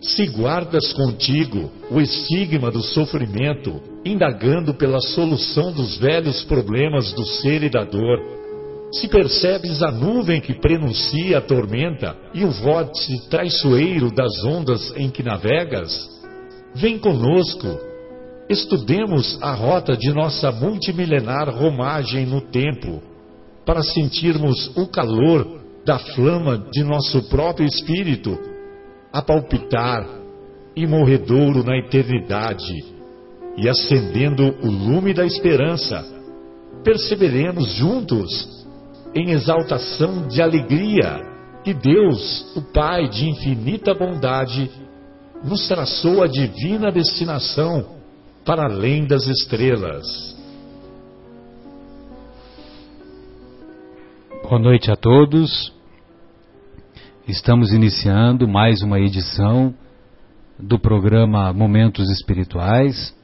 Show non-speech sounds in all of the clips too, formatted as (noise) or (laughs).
Se guardas contigo o estigma do sofrimento, indagando pela solução dos velhos problemas do ser e da dor, se percebes a nuvem que prenuncia a tormenta e o vórtice traiçoeiro das ondas em que navegas, vem conosco, estudemos a rota de nossa multimilenar romagem no tempo, para sentirmos o calor da flama de nosso próprio espírito a palpitar, imorredouro na eternidade, e acendendo o lume da esperança, perceberemos juntos, em exaltação de alegria, que Deus, o Pai de infinita bondade, nos traçou a divina destinação para além das estrelas. Boa noite a todos. Estamos iniciando mais uma edição do programa Momentos Espirituais,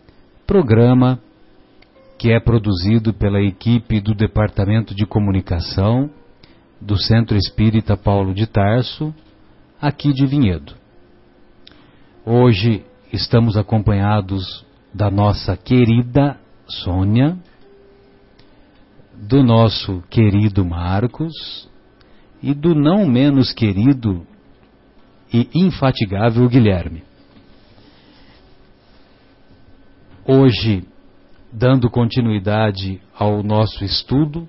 programa que é produzido pela equipe do Departamento de Comunicação do Centro Espírita Paulo de Tarso, aqui de Vinhedo. Hoje estamos acompanhados da nossa querida Sônia, do nosso querido Marcos e do não menos querido e infatigável Guilherme. Hoje, dando continuidade ao nosso estudo,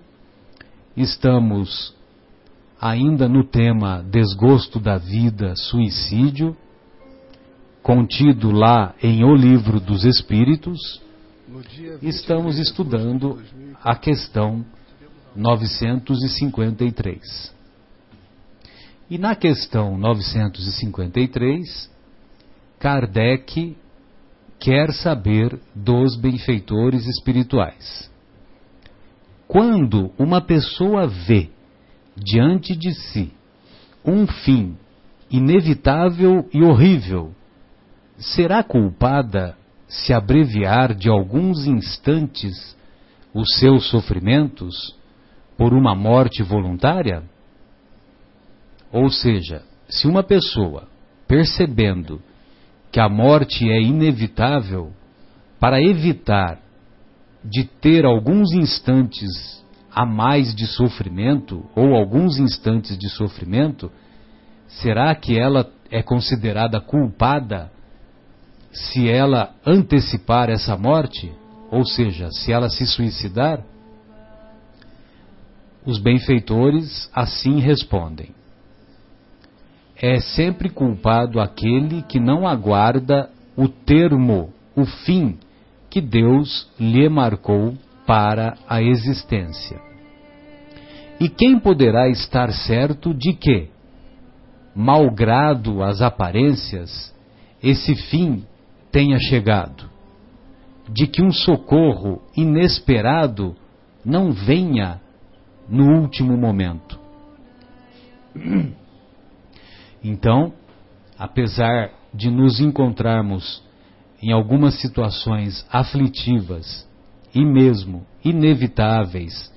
estamos ainda no tema desgosto da vida, suicídio, contido lá em O Livro dos Espíritos, estamos estudando a questão 953. E na questão 953, Kardec quer saber dos benfeitores espirituais. Quando uma pessoa vê diante de si um fim inevitável e horrível, será culpada se abreviar de alguns instantes os seus sofrimentos por uma morte voluntária? Ou seja, se uma pessoa, percebendo que a morte é inevitável, para evitar de ter alguns instantes a mais de sofrimento, ou alguns instantes de sofrimento, será que ela é considerada culpada se ela antecipar essa morte? Ou seja, se ela se suicidar? Os benfeitores assim respondem: é sempre culpado aquele que não aguarda o termo, o fim que Deus lhe marcou para a existência. E quem poderá estar certo de que, malgrado as aparências, esse fim tenha chegado? De que um socorro inesperado não venha no último momento? (clears throat) Então, apesar de nos encontrarmos em algumas situações aflitivas e mesmo inevitáveis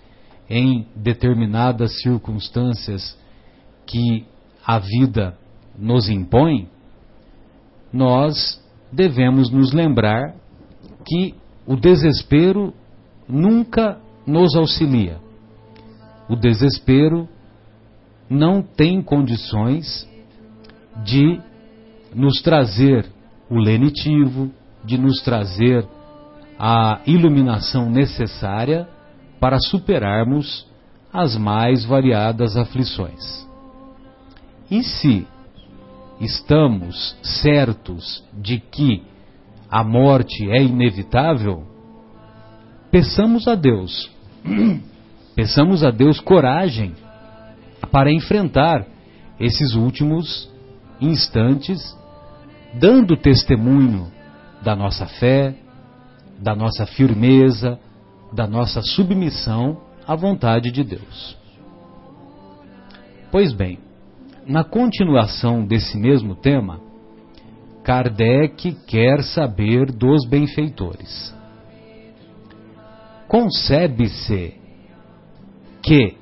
em determinadas circunstâncias que a vida nos impõe, nós devemos nos lembrar que o desespero nunca nos auxilia. O desespero não tem condições de nos trazer o lenitivo, de nos trazer a iluminação necessária para superarmos as mais variadas aflições. E se estamos certos de que a morte é inevitável, peçamos a Deus, (clears throat) peçamos a Deus coragem para enfrentar esses últimos instantes, dando testemunho da nossa fé, da nossa firmeza, da nossa submissão à vontade de Deus. Pois bem, na continuação desse mesmo tema, Kardec quer saber dos benfeitores. Concebe-se que,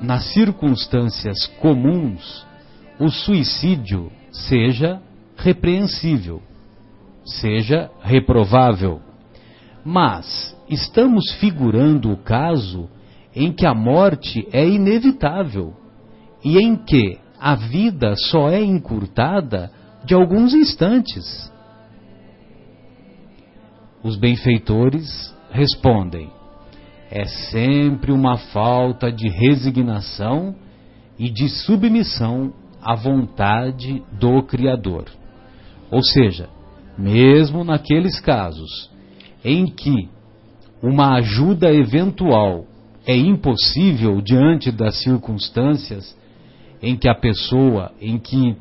nas circunstâncias comuns, o suicídio seja repreensível, seja reprovável. Mas estamos figurando o caso em que a morte é inevitável e em que a vida só é encurtada de alguns instantes. Os benfeitores respondem: é sempre uma falta de resignação e de submissão à vontade do Criador. Ou seja, mesmo naqueles casos em que uma ajuda eventual é impossível diante das circunstâncias em que a pessoa, em que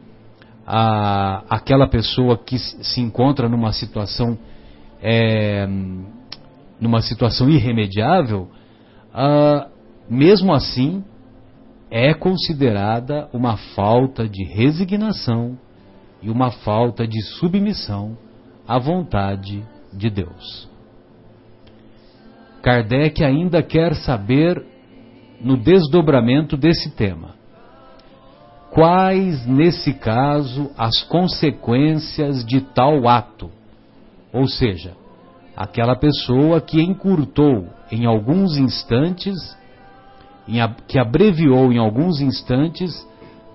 a, aquela pessoa que se encontra numa situação é, numa situação irremediável, uh, mesmo assim é considerada uma falta de resignação e uma falta de submissão à vontade de Deus. Kardec ainda quer saber, no desdobramento desse tema, quais, nesse caso, as consequências de tal ato. Ou seja, aquela pessoa que encurtou em alguns instantes, que abreviou em alguns instantes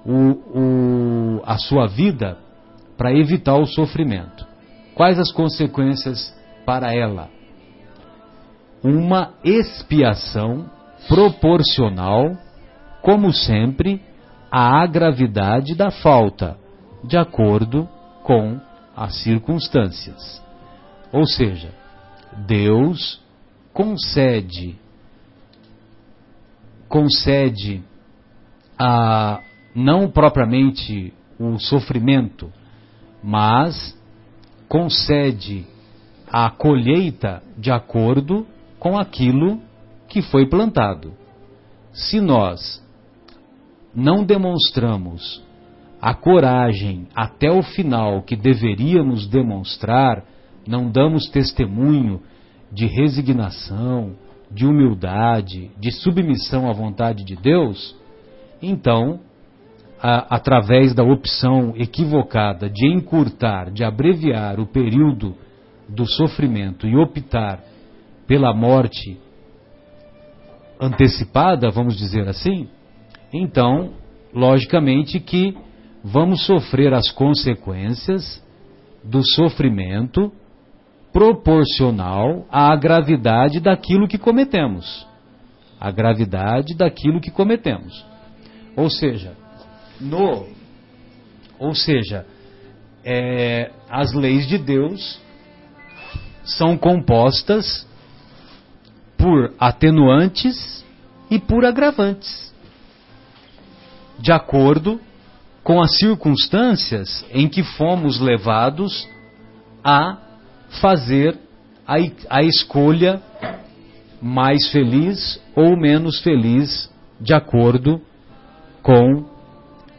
o, o, a sua vida para evitar o sofrimento. Quais as consequências para ela? Uma expiação proporcional, como sempre, à gravidade da falta, de acordo com as circunstâncias. Ou seja, Deus concede concede a não propriamente o sofrimento, mas concede a colheita de acordo com aquilo que foi plantado. Se nós não demonstramos a coragem até o final que deveríamos demonstrar, não damos testemunho de resignação, de humildade, de submissão à vontade de Deus, então, a, através da opção equivocada de encurtar, de abreviar o período do sofrimento e optar pela morte antecipada, vamos dizer assim, então, logicamente que vamos sofrer as consequências do sofrimento proporcional à gravidade daquilo que cometemos. A gravidade daquilo que cometemos. Ou seja, no, ou seja, é, as leis de Deus são compostas por atenuantes e por agravantes, de acordo com as circunstâncias em que fomos levados a fazer a, a escolha mais feliz ou menos feliz de acordo com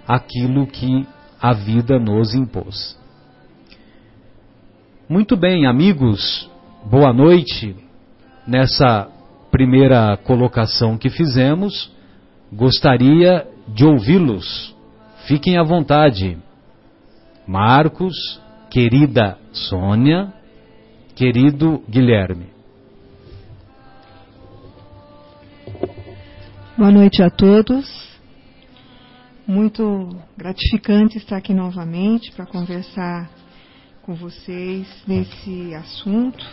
aquilo que a vida nos impôs. Muito bem, amigos, boa noite. Nessa primeira colocação que fizemos, gostaria de ouvi-los. Fiquem à vontade. Marcos, querida Sônia, querido Guilherme. Boa noite a todos. Muito gratificante estar aqui novamente para conversar com vocês nesse assunto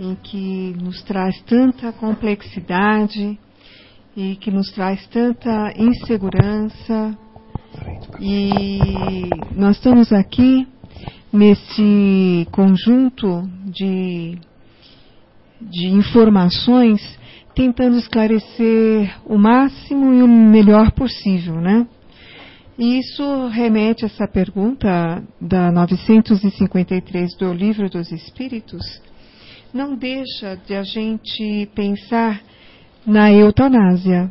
em que nos traz tanta complexidade e que nos traz tanta insegurança. E nós estamos aqui nesse conjunto de, de informações, tentando esclarecer o máximo e o melhor possível, né? E isso remete a essa pergunta da 953 do Livro dos Espíritos, não deixa de a gente pensar na eutanásia.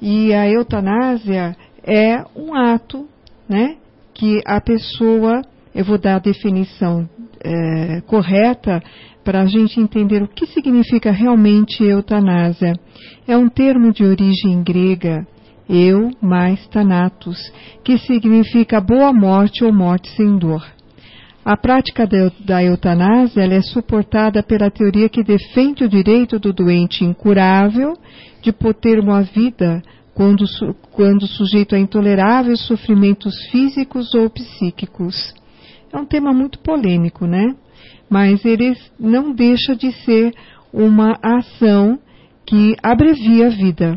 E a eutanásia é um ato, né, que a pessoa eu vou dar a definição é, correta para a gente entender o que significa realmente eutanásia. É um termo de origem grega eu mais Thanatos, que significa boa morte ou morte sem dor. A prática da eutanásia é suportada pela teoria que defende o direito do doente incurável de ter uma vida quando, quando sujeito a intoleráveis sofrimentos físicos ou psíquicos. É um tema muito polêmico, né? Mas ele não deixa de ser uma ação que abrevia a vida.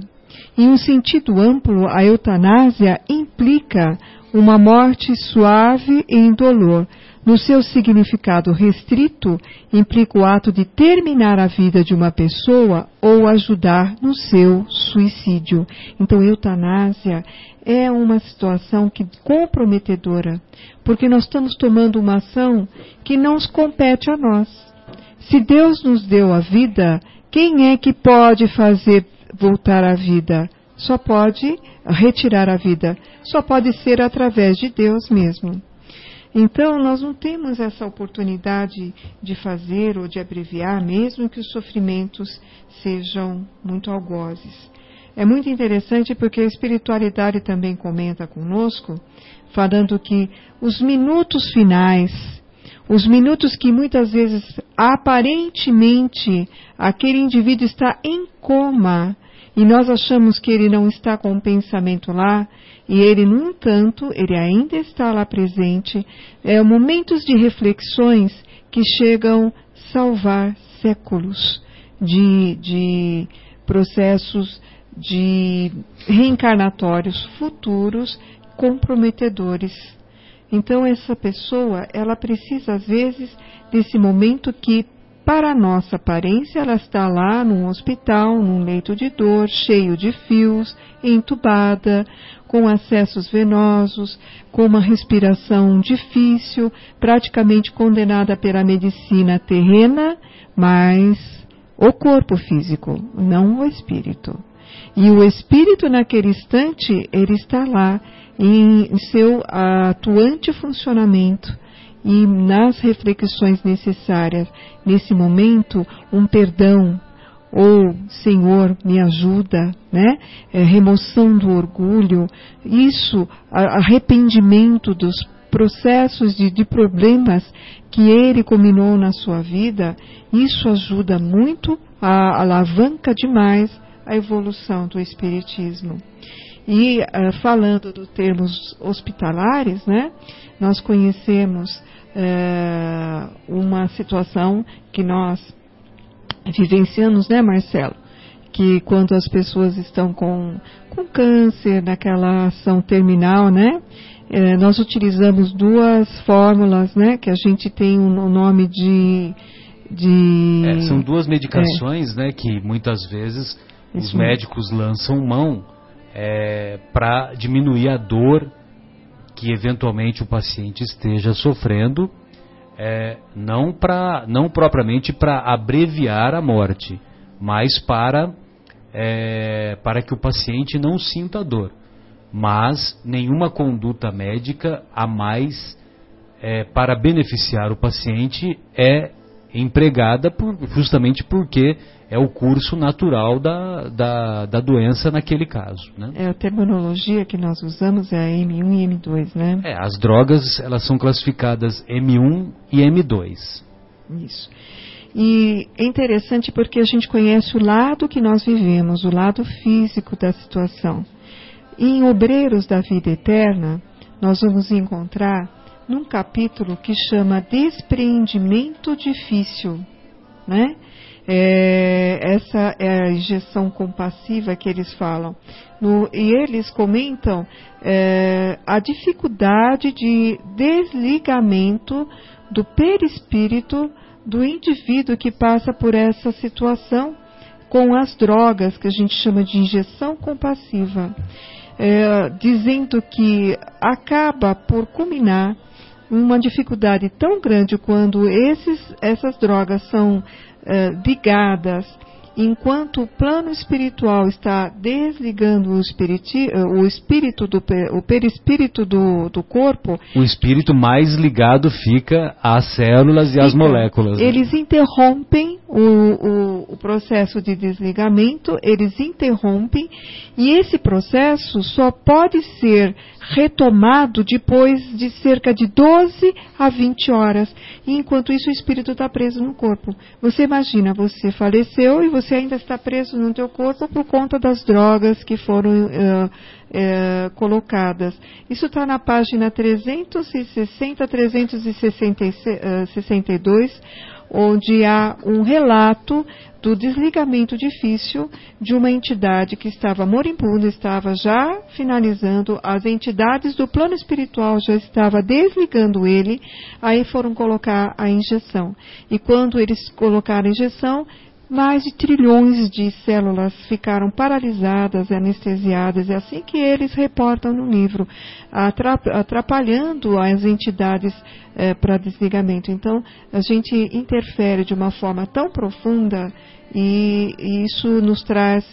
Em um sentido amplo, a eutanásia implica uma morte suave e indolor, no seu significado restrito, implica o ato de terminar a vida de uma pessoa ou ajudar no seu suicídio. Então, eutanásia é uma situação que comprometedora, porque nós estamos tomando uma ação que não compete a nós. Se Deus nos deu a vida, quem é que pode fazer voltar a vida? Só pode retirar a vida. Só pode ser através de Deus mesmo. Então, nós não temos essa oportunidade de fazer ou de abreviar, mesmo que os sofrimentos sejam muito algozes. É muito interessante porque a espiritualidade também comenta conosco, falando que os minutos finais, os minutos que muitas vezes aparentemente aquele indivíduo está em coma e nós achamos que ele não está com o pensamento lá, e ele, no entanto, ele ainda está lá presente. É momentos de reflexões que chegam salvar séculos de, de processos de reencarnatórios futuros comprometedores. Então essa pessoa, ela precisa às vezes desse momento que para a nossa aparência, ela está lá num hospital, num leito de dor, cheio de fios, entubada, com acessos venosos, com uma respiração difícil, praticamente condenada pela medicina terrena, mas o corpo físico, não o espírito. E o espírito, naquele instante, ele está lá em seu atuante funcionamento e nas reflexões necessárias nesse momento um perdão ou Senhor me ajuda, né? É, remoção do orgulho, isso, arrependimento dos processos de, de problemas que ele combinou na sua vida, isso ajuda muito, a, alavanca demais a evolução do Espiritismo. E uh, falando dos termos hospitalares, né, nós conhecemos é, uma situação que nós vivenciamos, né, Marcelo? Que quando as pessoas estão com, com câncer, naquela ação terminal, né? É, nós utilizamos duas fórmulas, né? Que a gente tem um, um nome de. de é, são duas medicações, né? Que muitas vezes os Isso médicos mesmo. lançam mão é, para diminuir a dor que eventualmente o paciente esteja sofrendo, é, não, pra, não propriamente para abreviar a morte, mas para, é, para que o paciente não sinta dor. Mas nenhuma conduta médica a mais é, para beneficiar o paciente é empregada por, justamente porque é o curso natural da, da, da doença naquele caso. Né? É, a terminologia que nós usamos é a M1 e M2, né? É, as drogas elas são classificadas M1 e M2. Isso. E é interessante porque a gente conhece o lado que nós vivemos, o lado físico da situação. E em Obreiros da Vida Eterna, nós vamos encontrar num capítulo que chama Despreendimento Difícil, né? É, essa é a injeção compassiva que eles falam. No, e eles comentam é, a dificuldade de desligamento do perispírito do indivíduo que passa por essa situação com as drogas, que a gente chama de injeção compassiva, é, dizendo que acaba por culminar uma dificuldade tão grande quando esses, essas drogas são eh, ligadas, enquanto o plano espiritual está desligando o, espiriti, eh, o espírito do o perispírito do, do corpo, o espírito mais ligado fica às células e às moléculas. Né? Eles interrompem o, o, o, processo de desligamento, eles interrompem e esse processo só pode ser retomado depois de cerca de 12 a 20 horas. E enquanto isso o espírito está preso no corpo. Você imagina, você faleceu e você ainda está preso no teu corpo por conta das drogas que foram uh, uh, colocadas. Isso está na página 360 362 onde há um relato do desligamento difícil de uma entidade que estava moribunda, estava já finalizando, as entidades do plano espiritual já estavam desligando ele, aí foram colocar a injeção. E quando eles colocaram a injeção, mais de trilhões de células ficaram paralisadas, anestesiadas, é assim que eles reportam no livro, atrapalhando as entidades é, para desligamento. Então, a gente interfere de uma forma tão profunda e, e isso nos traz,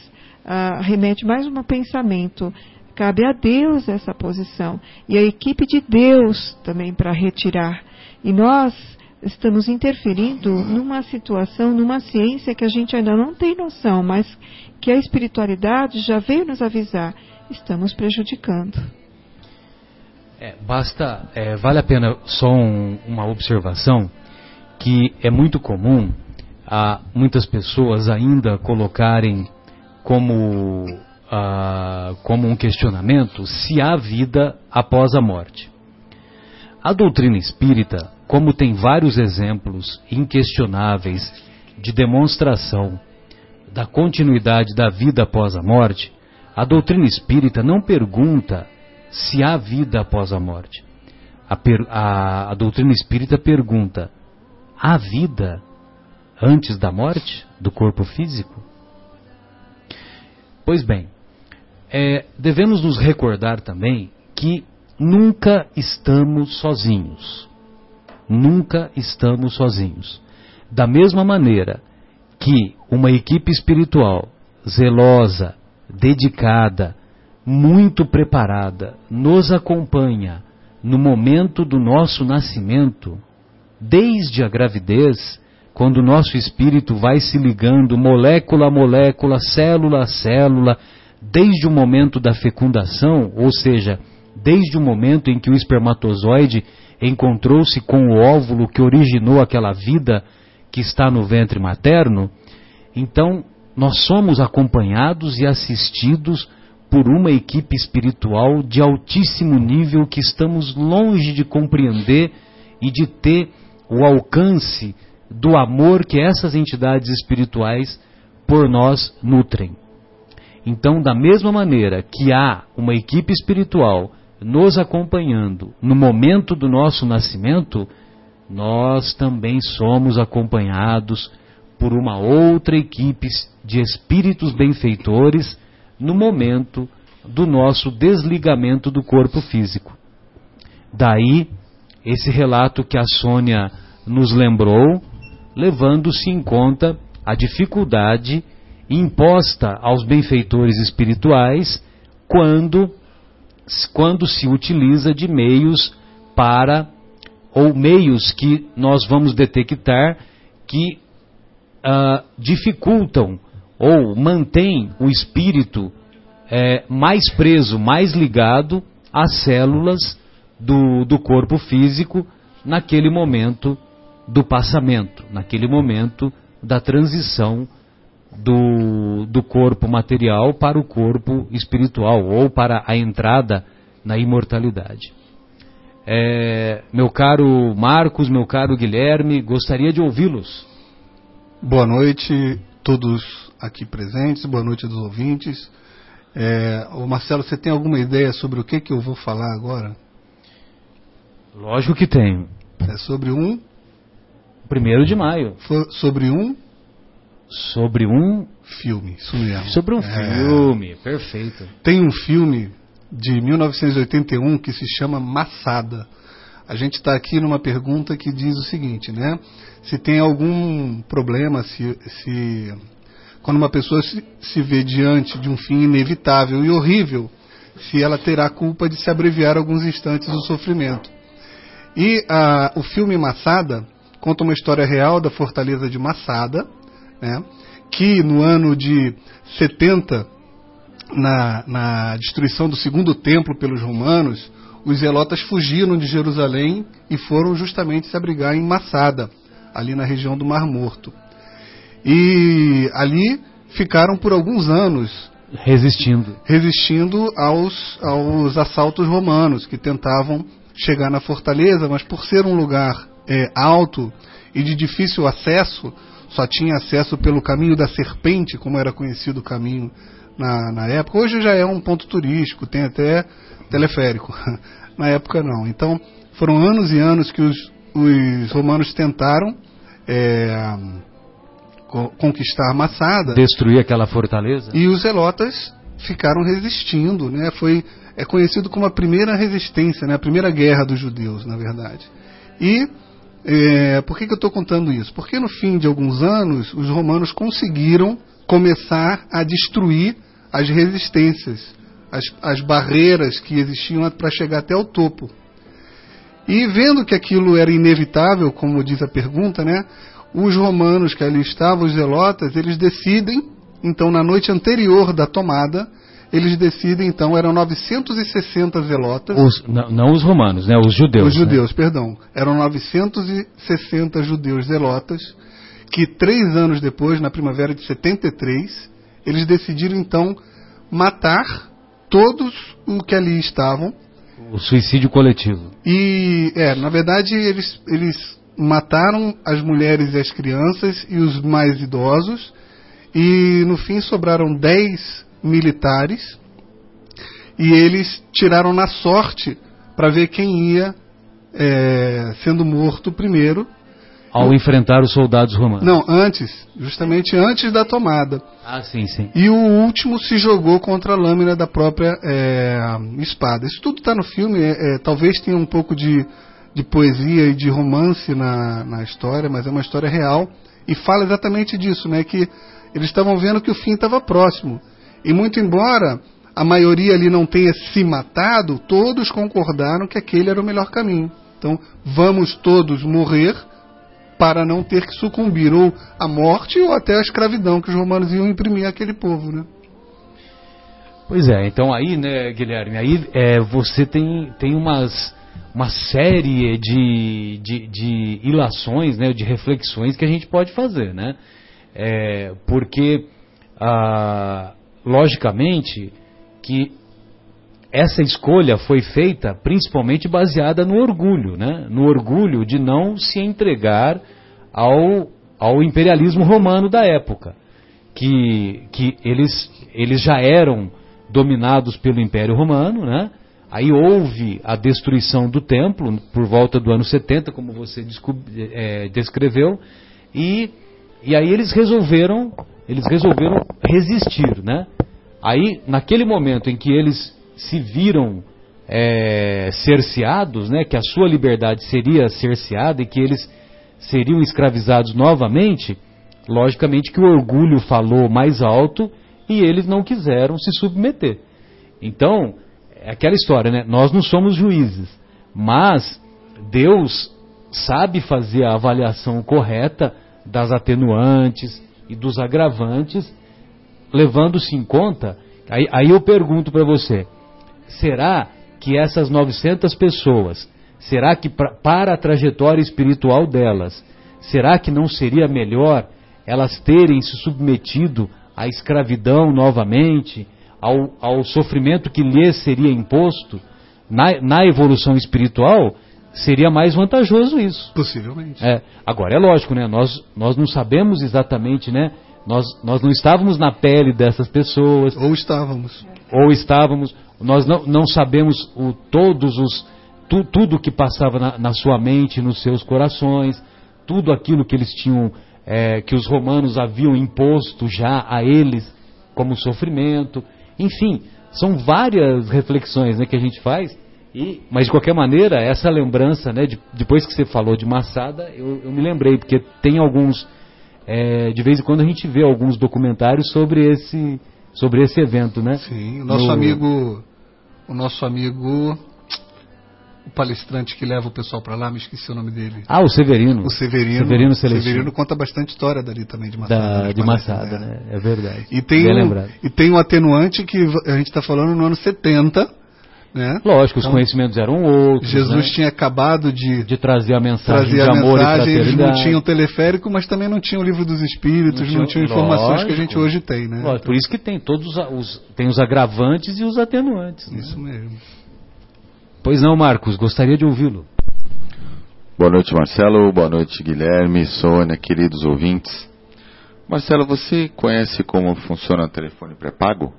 uh, remete mais um pensamento. Cabe a Deus essa posição e a equipe de Deus também para retirar. E nós estamos interferindo numa situação, numa ciência que a gente ainda não tem noção, mas que a espiritualidade já veio nos avisar. Estamos prejudicando. É, basta, é, vale a pena só um, uma observação que é muito comum a muitas pessoas ainda colocarem como, uh, como um questionamento se há vida após a morte. A doutrina espírita como tem vários exemplos inquestionáveis de demonstração da continuidade da vida após a morte, a doutrina espírita não pergunta se há vida após a morte. A, a, a doutrina espírita pergunta: há vida antes da morte do corpo físico? Pois bem, é, devemos nos recordar também que nunca estamos sozinhos nunca estamos sozinhos. Da mesma maneira que uma equipe espiritual zelosa, dedicada, muito preparada, nos acompanha no momento do nosso nascimento, desde a gravidez, quando o nosso espírito vai se ligando molécula a molécula, célula a célula, desde o momento da fecundação, ou seja, desde o momento em que o espermatozoide encontrou-se com o óvulo que originou aquela vida que está no ventre materno, então nós somos acompanhados e assistidos por uma equipe espiritual de altíssimo nível que estamos longe de compreender e de ter o alcance do amor que essas entidades espirituais por nós nutrem. Então, da mesma maneira que há uma equipe espiritual nos acompanhando no momento do nosso nascimento, nós também somos acompanhados por uma outra equipe de espíritos benfeitores no momento do nosso desligamento do corpo físico. Daí esse relato que a Sônia nos lembrou, levando-se em conta a dificuldade imposta aos benfeitores espirituais quando quando se utiliza de meios para ou meios que nós vamos detectar que uh, dificultam ou mantêm o espírito é, mais preso, mais ligado às células do, do corpo físico naquele momento do passamento, naquele momento da transição do, do corpo material para o corpo espiritual ou para a entrada na imortalidade. É, meu caro Marcos, meu caro Guilherme, gostaria de ouvi-los. Boa noite, todos aqui presentes, boa noite aos ouvintes. É, Marcelo, você tem alguma ideia sobre o que, que eu vou falar agora? Lógico que tenho. É sobre um. Primeiro de maio. sobre um Sobre um filme, isso mesmo. Sobre um é... filme, perfeito. Tem um filme de 1981 que se chama Massada. A gente está aqui numa pergunta que diz o seguinte, né? Se tem algum problema, se, se quando uma pessoa se, se vê diante de um fim inevitável e horrível, se ela terá culpa de se abreviar alguns instantes do sofrimento. E a, o filme Massada conta uma história real da fortaleza de Massada, né, que no ano de 70, na, na destruição do segundo templo pelos romanos, os zelotas fugiram de Jerusalém e foram justamente se abrigar em Massada, ali na região do Mar Morto. E ali ficaram por alguns anos resistindo, resistindo aos, aos assaltos romanos que tentavam chegar na fortaleza, mas por ser um lugar é, alto e de difícil acesso, só tinha acesso pelo caminho da serpente, como era conhecido o caminho na, na época. Hoje já é um ponto turístico, tem até teleférico. (laughs) na época não. Então foram anos e anos que os, os romanos tentaram é, conquistar Massada. Destruir aquela fortaleza. E os zelotas ficaram resistindo, né? Foi é conhecido como a primeira resistência, né? A primeira guerra dos judeus, na verdade. E é, por que, que eu estou contando isso? Porque no fim de alguns anos os romanos conseguiram começar a destruir as resistências, as, as barreiras que existiam para chegar até o topo. E vendo que aquilo era inevitável, como diz a pergunta, né? os romanos que ali estavam, os zelotas, eles decidem, então na noite anterior da tomada, eles decidem, então, eram 960 zelotas. Os, não, não, os romanos, né? Os judeus. Os judeus, né? perdão. Eram 960 judeus zelotas, que três anos depois, na primavera de 73, eles decidiram, então, matar todos os que ali estavam. O suicídio coletivo. E, é, na verdade, eles, eles mataram as mulheres e as crianças e os mais idosos, e no fim sobraram dez militares, e eles tiraram na sorte para ver quem ia é, sendo morto primeiro. Ao enfrentar os soldados romanos. Não, antes, justamente antes da tomada. Ah, sim, sim. E o último se jogou contra a lâmina da própria é, espada. Isso tudo está no filme, é, é, talvez tenha um pouco de de poesia e de romance na, na história, mas é uma história real e fala exatamente disso, né? Que eles estavam vendo que o fim estava próximo. E muito embora a maioria ali não tenha se matado, todos concordaram que aquele era o melhor caminho. Então, vamos todos morrer para não ter que sucumbir ou à morte ou até à escravidão que os romanos iam imprimir àquele povo, né? Pois é, então aí, né, Guilherme, aí é, você tem, tem umas uma série de, de, de ilações, né, de reflexões que a gente pode fazer, né? É, porque, ah, logicamente, que essa escolha foi feita principalmente baseada no orgulho, né? No orgulho de não se entregar ao, ao imperialismo romano da época, que, que eles, eles já eram dominados pelo Império Romano, né? Aí houve a destruição do templo por volta do ano 70, como você é, descreveu, e, e aí eles resolveram, eles resolveram resistir, né? Aí, naquele momento em que eles se viram é, cerceados, né, que a sua liberdade seria cerceada e que eles seriam escravizados novamente, logicamente que o orgulho falou mais alto e eles não quiseram se submeter. Então, é aquela história, né? Nós não somos juízes, mas Deus sabe fazer a avaliação correta das atenuantes e dos agravantes, levando-se em conta. Aí, aí eu pergunto para você: será que essas 900 pessoas, será que pra, para a trajetória espiritual delas, será que não seria melhor elas terem se submetido à escravidão novamente? ao, ao sofrimento que lhes seria imposto na, na evolução espiritual, seria mais vantajoso isso. Possivelmente. É, agora, é lógico, né? Nós, nós não sabemos exatamente, né? Nós, nós não estávamos na pele dessas pessoas. Ou estávamos. Ou estávamos. Nós não, não sabemos o, todos os. Tu, tudo que passava na, na, sua mente, nos seus corações, tudo aquilo que eles tinham, é, que os romanos haviam imposto já a eles como sofrimento. Enfim, são várias reflexões né, que a gente faz. E, mas de qualquer maneira, essa lembrança, né, de, depois que você falou de Massada, eu, eu me lembrei, porque tem alguns. É, de vez em quando a gente vê alguns documentários sobre esse, sobre esse evento, né? Sim, o nosso no... amigo. O nosso amigo. o palestrante que leva o pessoal para lá, me esqueci o nome dele. Ah, o Severino. O Severino. Severino Celestino. Severino conta bastante história dali também de Massada. Da, nas de Massada, né? né? É verdade. E tem, um, e tem um atenuante que a gente está falando no ano 70, né? Lógico, os Então, conhecimentos eram outros. Jesus né? tinha acabado de, de trazer a mensagem trazer de a amor mensagem, e eles não tinham teleférico, mas também não tinham o livro dos espíritos, Não não tinham- informações que a lógico. gente hoje tem, né? Lógico, por isso que tem todos os, os- tem os agravantes e os atenuantes. né? Isso mesmo. Pois não, Marcos, gostaria de ouvi-lo. Boa noite, Marcelo. Boa noite, Guilherme, Sônia, queridos ouvintes. Marcelo, você conhece como funciona o telefone pré-pago?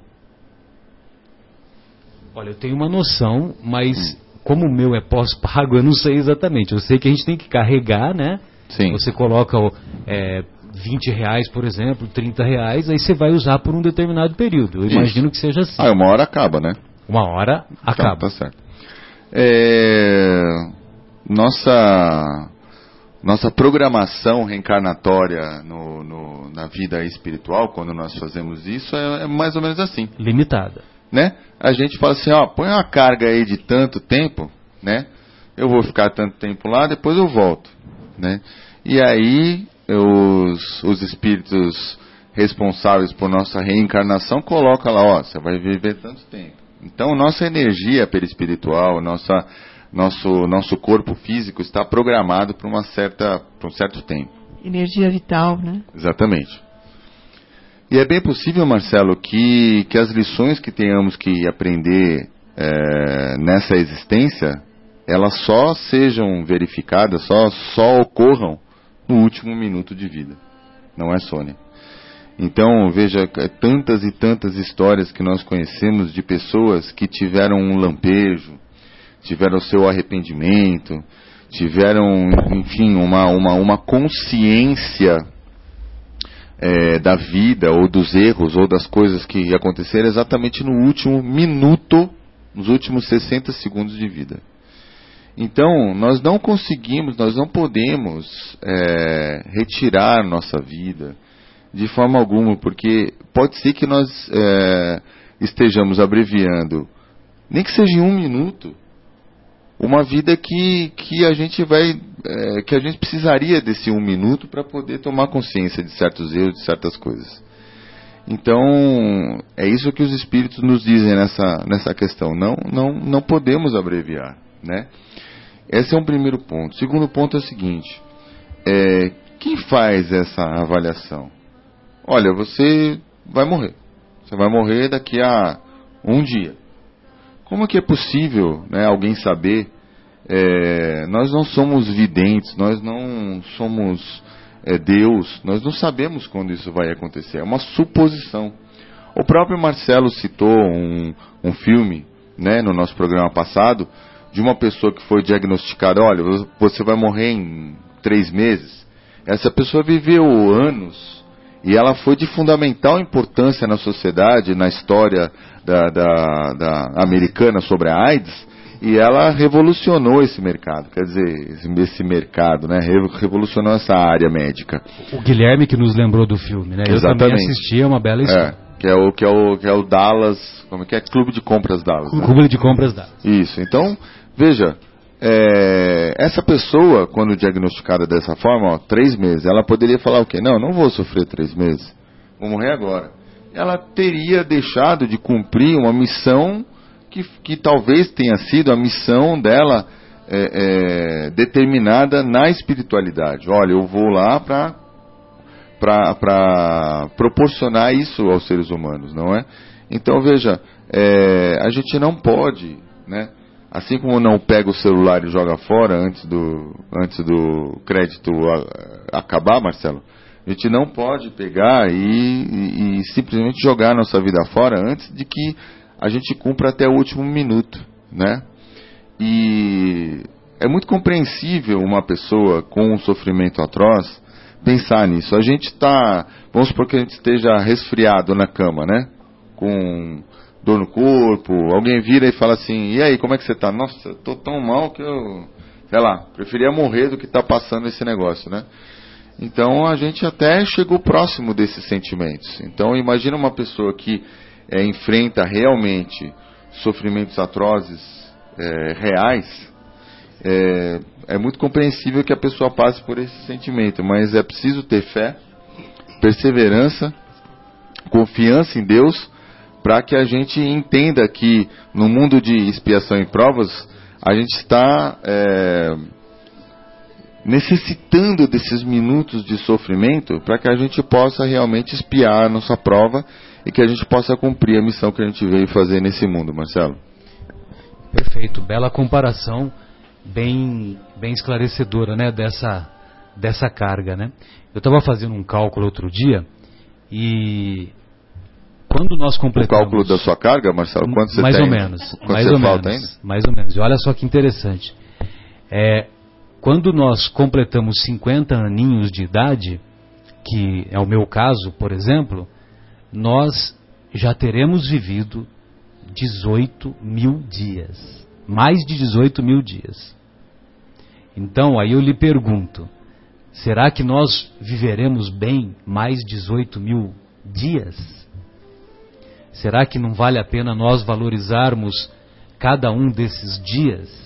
Olha, eu tenho uma noção, mas como o meu é pós-pago, eu não sei exatamente. Eu sei que a gente tem que carregar, né? Sim. Você coloca é, 20 reais, por exemplo, 30 reais, aí você vai usar por um determinado período. Eu Isso. imagino que seja assim. Ah, uma hora acaba, né? Uma hora Tá, acaba. tá certo. É, Nossa, nossa programação reencarnatória no- no- na vida espiritual, quando nós fazemos isso, é, é mais ou menos assim. Limitada. Né? A gente fala assim, ó, põe uma carga aí de tanto tempo, né? Eu vou ficar tanto tempo lá, depois eu volto, né? E aí os, os espíritos responsáveis por nossa reencarnação colocam lá, ó, você vai viver tanto tempo. Então nossa energia perispiritual, nossa nosso nosso corpo físico está programado para uma certa para um certo tempo. Energia vital, né? Exatamente. E é bem possível, Marcelo, que, que as lições que tenhamos que aprender eh, nessa existência, elas só sejam verificadas, só, só ocorram no último minuto de vida. Não é Sônia. Então, veja, é tantas e tantas histórias que nós conhecemos de pessoas que tiveram um lampejo, tiveram seu arrependimento, tiveram, enfim, uma, uma, uma consciência é, da vida ou dos erros ou das coisas que aconteceram exatamente no último minuto, nos últimos 60 segundos de vida. Então, nós não conseguimos, nós não podemos é, retirar nossa vida de forma alguma, porque pode ser que nós é, estejamos abreviando, nem que seja em um minuto, uma vida que, que a gente vai é, que a gente precisaria desse um minuto para poder tomar consciência de certos erros, de certas coisas. Então é isso que os espíritos nos dizem nessa nessa questão. Não não não podemos abreviar, né? Esse é um primeiro ponto. Segundo ponto é o seguinte: é, quem faz essa avaliação? Olha, você vai morrer. Você vai morrer daqui a um dia. Como que é possível né, alguém saber? É, nós não somos videntes, nós não somos é, Deus, nós não sabemos quando isso vai acontecer. É uma suposição. O próprio Marcelo citou um, um filme né, no nosso programa passado de uma pessoa que foi diagnosticada: olha, você vai morrer em três meses. Essa pessoa viveu anos e ela foi de fundamental importância na sociedade, na história da, da, da americana sobre a AIDS, e ela revolucionou esse mercado, quer dizer, esse, mercado, né? Revolucionou essa área médica. O Guilherme que nos lembrou do filme, né? Eu também Exatamente. assisti, é uma bela história. É, que é o que é o que é o Dallas, como é que é? Clube de Compras Dallas. né? Cúmulo de compras da. Isso. Então, veja, é, essa pessoa, quando diagnosticada dessa forma, ó, três meses, ela poderia falar o quê? Não, não vou sofrer três meses, vou morrer agora. Ela teria deixado de cumprir uma missão que, que talvez tenha sido a missão dela é, é, determinada na espiritualidade. Olha, eu vou lá para para proporcionar isso aos seres humanos, não é? Então veja, é, a gente não pode, né? Assim como não pega o celular e joga fora antes do antes do crédito a- acabar, Marcelo, a gente não pode pegar e, e- e simplesmente jogar a nossa vida fora antes de que a gente cumpra até o último minuto, né? E é muito compreensível uma pessoa com um sofrimento atroz pensar nisso. A gente está, vamos supor que a gente esteja resfriado na cama, né? Com dor no corpo, alguém vira e fala assim: "E aí, como é que você está?" "Nossa, tô tão mal que eu, sei lá, preferia morrer do que estar passando esse negócio, né?" Então a gente até chegou próximo desses sentimentos. Então imagina uma pessoa que eh, enfrenta realmente sofrimentos atrozes eh, reais é, é muito compreensível que a pessoa passe por esse sentimento, mas é preciso ter fé, perseverança, confiança em Deus, para que a gente entenda que no mundo de expiação e provas, a gente está é, necessitando desses minutos de sofrimento para que a gente possa realmente espiar a nossa prova e que a gente possa cumprir a missão que a gente veio fazer nesse mundo, Marcelo. Perfeito, bela comparação, bem, bem esclarecedora, né, dessa, dessa carga, né? Eu estava fazendo um cálculo outro dia e quando nós completamos... O cálculo da sua carga, Marcelo, quanto você mais tem? ou menos, Quanto mais ou falta menos, ainda? mais ou menos. E olha só que interessante. É, quando nós completamos 50 aninhos de idade, que é o meu caso, por exemplo, nós já teremos vivido 18 mil dias. Mais de 18 mil dias. Então, aí eu lhe pergunto: será que nós viveremos bem mais 18 mil dias? Será que não vale a pena nós valorizarmos cada um desses dias?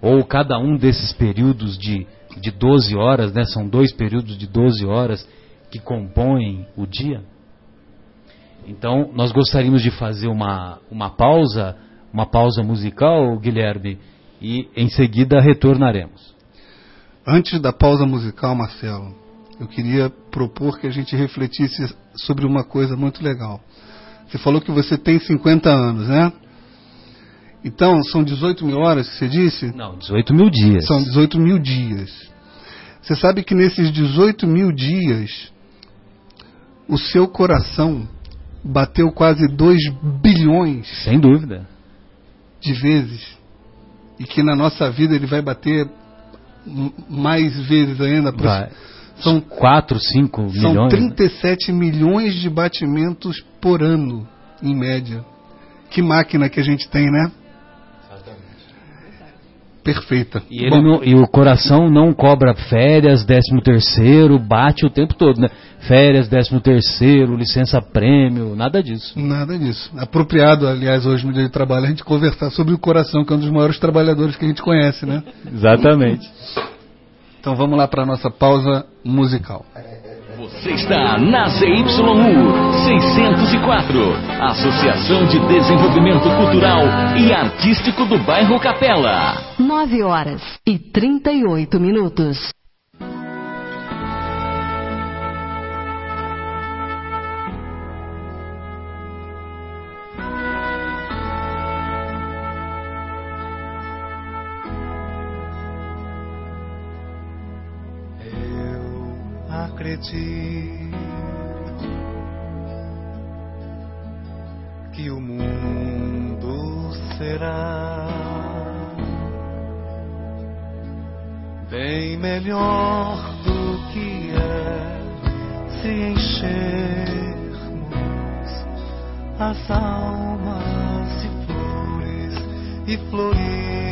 Ou cada um desses períodos de, de 12 horas, né? São dois períodos de 12 horas que compõem o dia? Então, nós gostaríamos de fazer uma, uma pausa, uma pausa musical, Guilherme, e em seguida retornaremos. Antes da pausa musical, Marcelo, eu queria propor que a gente refletisse sobre uma coisa muito legal. Você falou que você tem 50 anos, né? Então, são 18 mil horas que você disse? Não, 18 mil dias. São 18 mil dias. Você sabe que nesses 18 mil dias, o seu coração bateu quase 2 bilhões Sem dúvida. de vezes. E que na nossa vida ele vai bater mais vezes ainda. Vai. São, 4, 5 são milhões. né? 37 milhões de batimentos por ano, em média. Que máquina que a gente tem, né? Perfeita. E, não- e o coração não cobra férias, décimo terceiro, bate o tempo todo, né? Férias, décimo terceiro, licença prêmio, nada disso. Nada disso. Apropriado, aliás, hoje no dia de trabalho, a gente conversar sobre o coração, que é um dos maiores trabalhadores que a gente conhece, né? Exatamente. Então vamos lá para a nossa pausa musical. Você está na ZYU 604, Associação de Desenvolvimento Cultural e Artístico do Bairro Capela. 9 horas e 38 minutos. Acredito que o mundo será bem melhor do que é se enchermos as almas de flores e floridos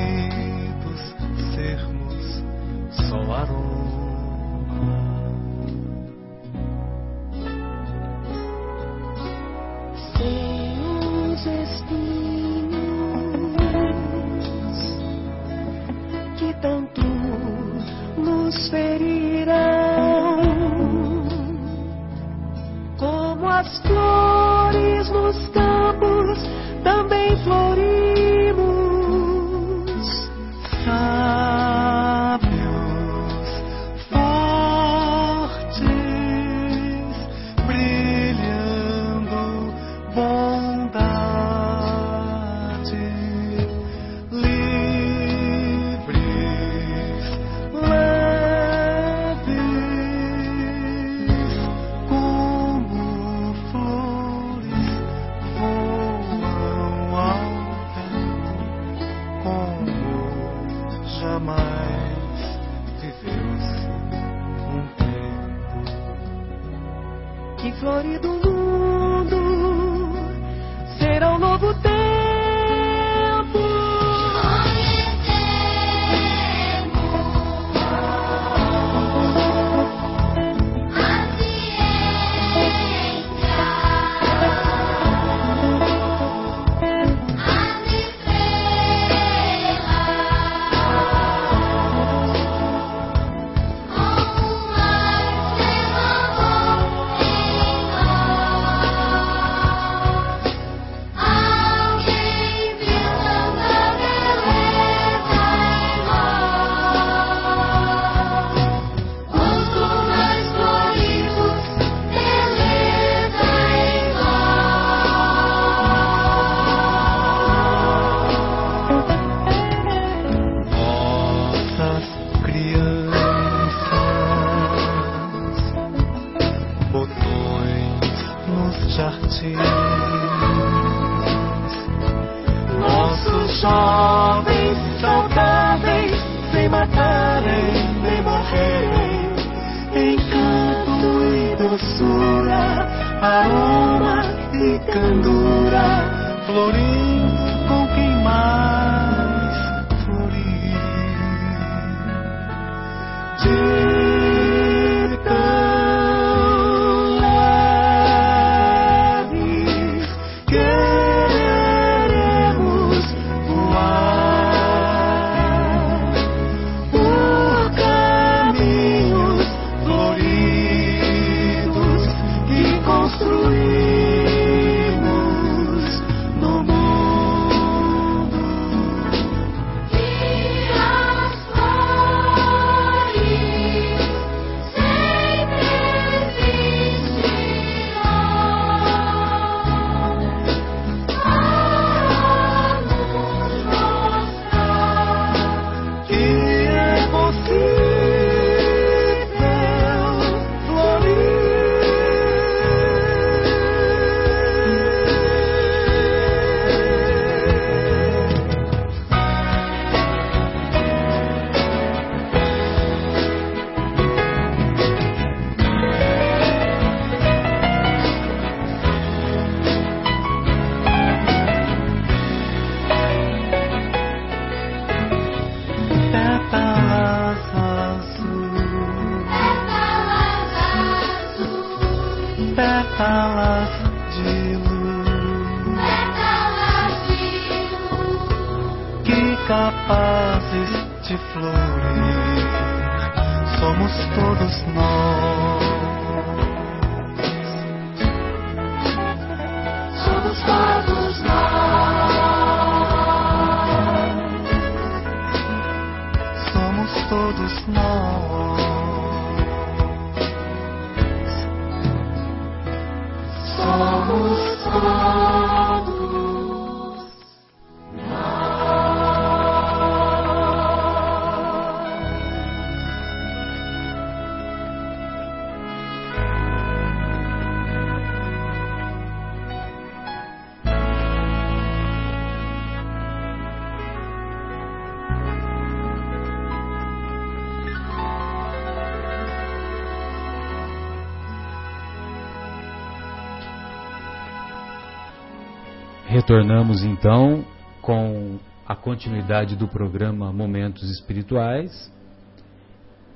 Retornamos então com a continuidade do programa Momentos Espirituais.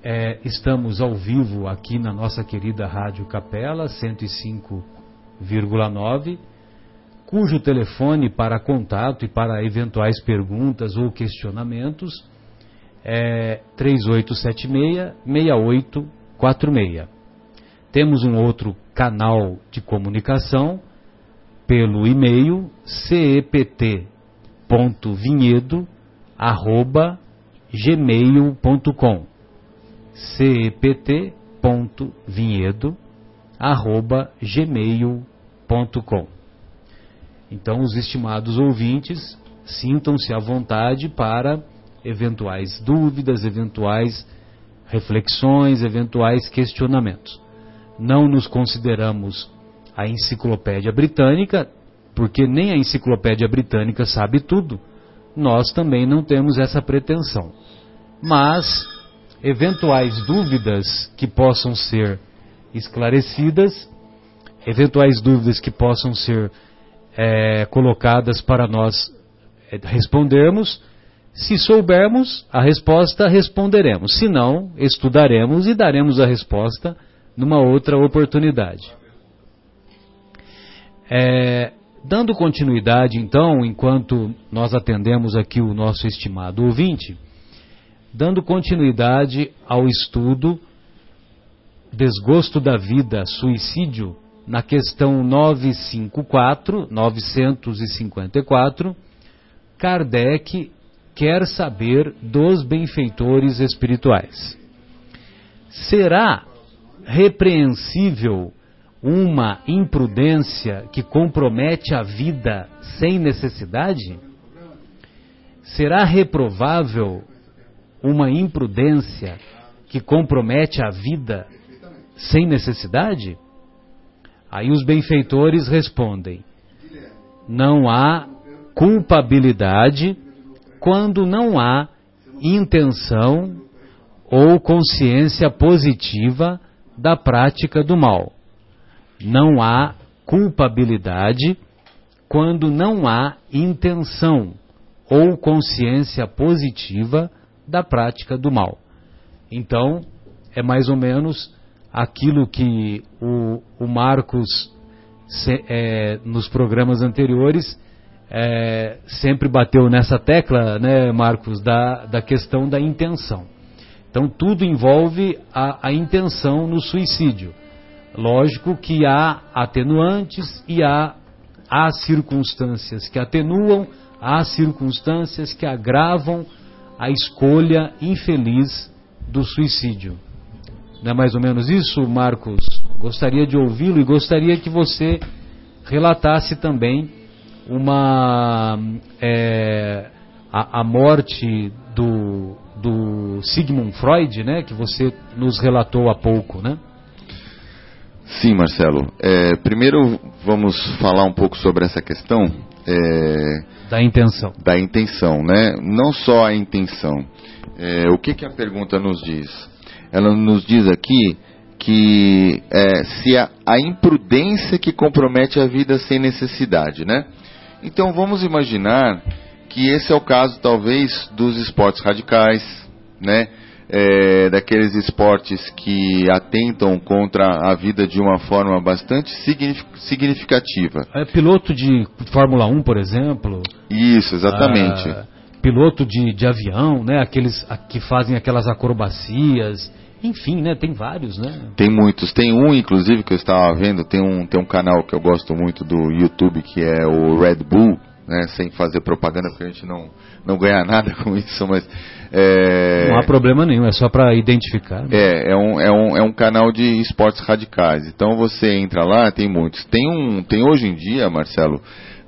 É, estamos ao vivo aqui na nossa querida Rádio Capela 105,9, cujo telefone para contato e para eventuais perguntas ou questionamentos é 3876-6846. Temos um outro canal de comunicação pelo e-mail cept.vinhedo@gmail.com cept.vinhedo@gmail.com Então os estimados ouvintes sintam-se à vontade para eventuais dúvidas, eventuais reflexões, eventuais questionamentos. Não nos consideramos a enciclopédia britânica, porque nem a enciclopédia britânica sabe tudo. Nós também não temos essa pretensão. Mas eventuais dúvidas que possam ser esclarecidas, eventuais dúvidas que possam ser é, colocadas para nós é, respondermos, se soubermos a resposta, responderemos. Se não, estudaremos e daremos a resposta numa outra oportunidade. É, dando continuidade, então, enquanto nós atendemos aqui o nosso estimado ouvinte, dando continuidade ao estudo Desgosto da Vida, Suicídio, na questão 954, 954, Kardec quer saber dos benfeitores espirituais. Será repreensível uma imprudência que compromete a vida sem necessidade? Será reprovável uma imprudência que compromete a vida sem necessidade? Aí os benfeitores respondem: não há culpabilidade quando não há intenção ou consciência positiva da prática do mal. Não há culpabilidade quando não há intenção ou consciência positiva da prática do mal. Então, é mais ou menos aquilo que o, o Marcos, se, é, nos programas anteriores, é, sempre bateu nessa tecla, né, Marcos, da, da questão da intenção. Então, tudo envolve a, a intenção no suicídio. Lógico que há atenuantes e há, há circunstâncias que atenuam, há circunstâncias que agravam a escolha infeliz do suicídio. Não é mais ou menos isso, Marcos? Gostaria de ouvi-lo e gostaria que você relatasse também uma é, a, a, morte do, do Sigmund Freud, né, que você nos relatou há pouco, né? Sim, Marcelo. É, primeiro vamos falar um pouco sobre essa questão é, da intenção. Da intenção, né? Não só a intenção. É, o que, que a pergunta nos diz? Ela nos diz aqui que é, se a, a, imprudência que compromete a vida sem necessidade, né? Então vamos imaginar que esse é o caso talvez dos esportes radicais, né? É, daqueles esportes que atentam contra a vida de uma forma bastante significativa. É piloto de Fórmula 1, por exemplo. Isso, exatamente. Ah, piloto de, de avião, né? Aqueles que fazem aquelas acrobacias. Enfim, né? Tem vários, né? Tem muitos. Tem um, inclusive, que eu estava vendo. Tem um, tem um canal que eu gosto muito do YouTube que é o Red Bull, né? Sem fazer propaganda, porque a gente não, não ganha (laughs) nada com isso, mas é... Não há problema nenhum, é só para identificar. Né? É, é um, é, um, é um canal de esportes radicais. Então você entra lá, tem muitos. Tem um, tem hoje em dia, Marcelo,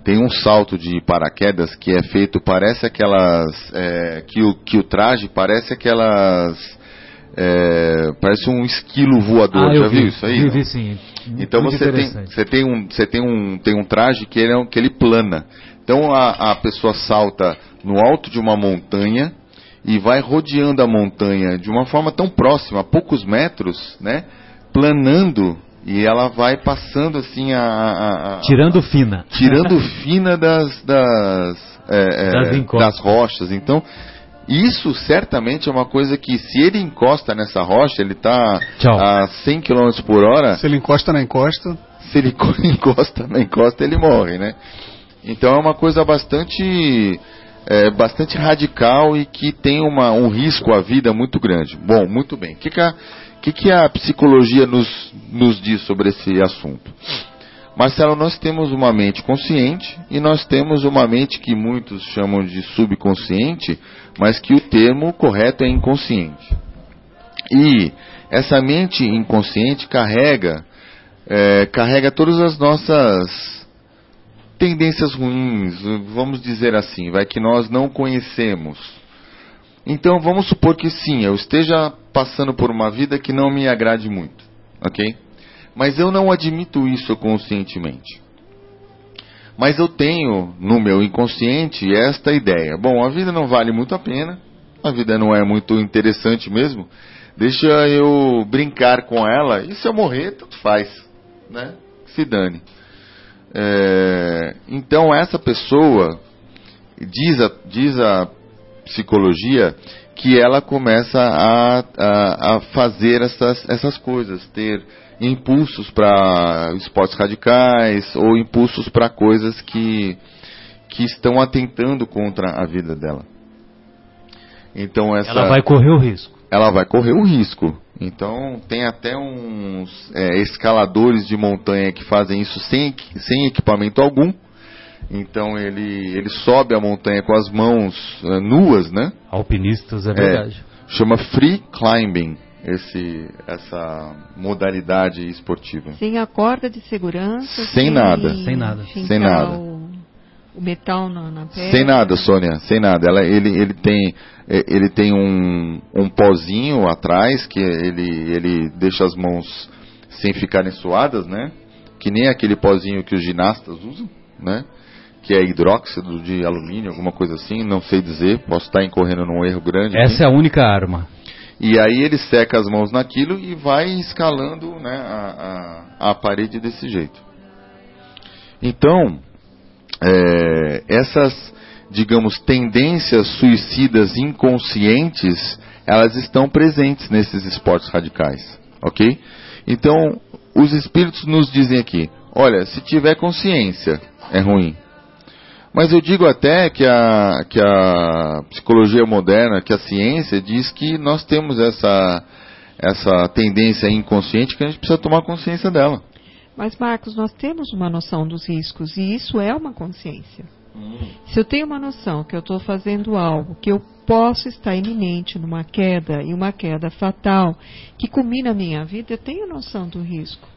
tem um salto de paraquedas que é feito, parece aquelas. É, que, o, que o traje parece aquelas. É, parece um esquilo voador, ah, já vi, viu isso aí? Vi, vi sim. Então você tem, você tem um, você tem um, tem um traje que ele, é que ele plana. Então a, a pessoa salta no alto de uma montanha e vai rodeando a montanha de uma forma tão próxima, a poucos metros, né? Planando e ela vai passando assim a, a, a tirando fina, tirando (laughs) fina das das, é, é, das rochas. Então isso certamente é uma coisa que se ele encosta nessa rocha, ele está a 100 km por hora. Se ele encosta na encosta. Se ele (laughs) encosta na encosta, ele morre, né? Então é uma coisa bastante é, bastante radical e que tem uma, um risco à vida muito grande. Bom, muito bem. O que, que, a, que, que a psicologia nos, nos diz sobre esse assunto? Marcelo, nós temos uma mente consciente e nós temos uma mente que muitos chamam de subconsciente, mas que o termo correto é inconsciente. E essa mente inconsciente carrega, é, carrega todas as nossas tendências ruins, vamos dizer assim, vai que nós não conhecemos. Então vamos supor que sim, eu esteja passando por uma vida que não me agrade muito, ok? Mas eu não admito isso conscientemente. Mas eu tenho no meu inconsciente esta ideia: bom, a vida não vale muito a pena, a vida não é muito interessante mesmo. Deixa eu brincar com ela e se eu morrer, tudo faz, né? Se dane. É, então essa pessoa diz a, diz a psicologia que ela começa a, a, a fazer essas, essas coisas, ter impulsos para esportes radicais ou impulsos para coisas que, que estão atentando contra a vida dela. Então essa, ela vai correr o risco. Ela vai correr o risco. Então, tem até uns é, escaladores de montanha que fazem isso sem, sem equipamento algum. Então, ele, ele sobe a montanha com as mãos uh, nuas, né? Alpinistas, é verdade. É, chama free climbing, esse, essa modalidade esportiva. Sem a corda de segurança. Sem, nada. Sem nada. Sem nada. O, o metal na, na pele? Sem nada, Sônia, sem nada. Ela, ele, ele tem, é, ele tem um, um pozinho atrás que ele, ele deixa as mãos sem ficarem suadas, né? Que nem aquele pozinho que os ginastas usam, né? Que é hidróxido de alumínio, alguma coisa assim, não sei dizer, posso estar incorrendo num erro grande. Essa é a única arma. E aí ele seca as mãos naquilo e vai escalando né, a, a, a parede desse jeito. Então, é, essas, digamos, tendências suicidas inconscientes, elas estão presentes nesses esportes radicais, ok? Então, os espíritos nos dizem aqui, olha, se tiver consciência, é ruim. Mas eu digo até que a, que a psicologia moderna, que a ciência diz que nós temos essa, essa tendência inconsciente que a gente precisa tomar consciência dela. Mas, Marcos, nós temos uma noção dos riscos e isso é uma consciência. Hum. Se eu tenho uma noção que eu estou fazendo algo, que eu posso estar iminente numa queda e uma queda fatal que culmina a minha vida, eu tenho noção do risco.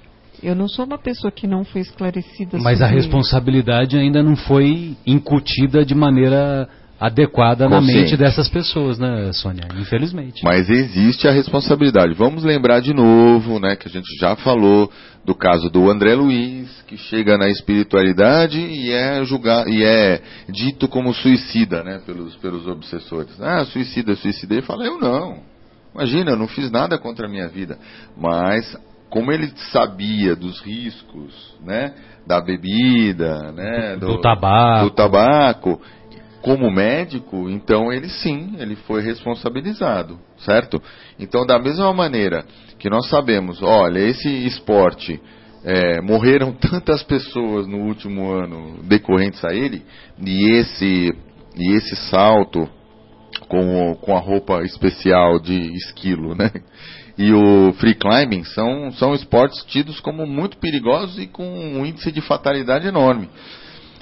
Eu não sou uma pessoa que não foi esclarecida Mas a responsabilidade ainda não foi incutida de maneira adequada Consciente. na mente dessas pessoas, né, Sônia? Infelizmente. Mas existe a responsabilidade. Vamos lembrar de novo, né, que a gente já falou do caso do André Luiz, que chega na espiritualidade e é julgado e é dito como suicida, né, pelos pelos obsessores. Ah, suicida, suicida. Ele fala: "Eu não. Imagina, eu não fiz nada contra a minha vida, mas como ele sabia dos riscos, né, da bebida, né, do, do tabaco, do tabaco, como médico, então ele sim, ele foi responsabilizado, certo? Então, da mesma maneira que nós sabemos, olha, esse esporte é, morreram (laughs) tantas pessoas no último ano decorrentes a ele, e esse, e esse salto com, com a roupa especial de esquilo, né? E o free climbing são, são esportes tidos como muito perigosos e com um índice de fatalidade enorme.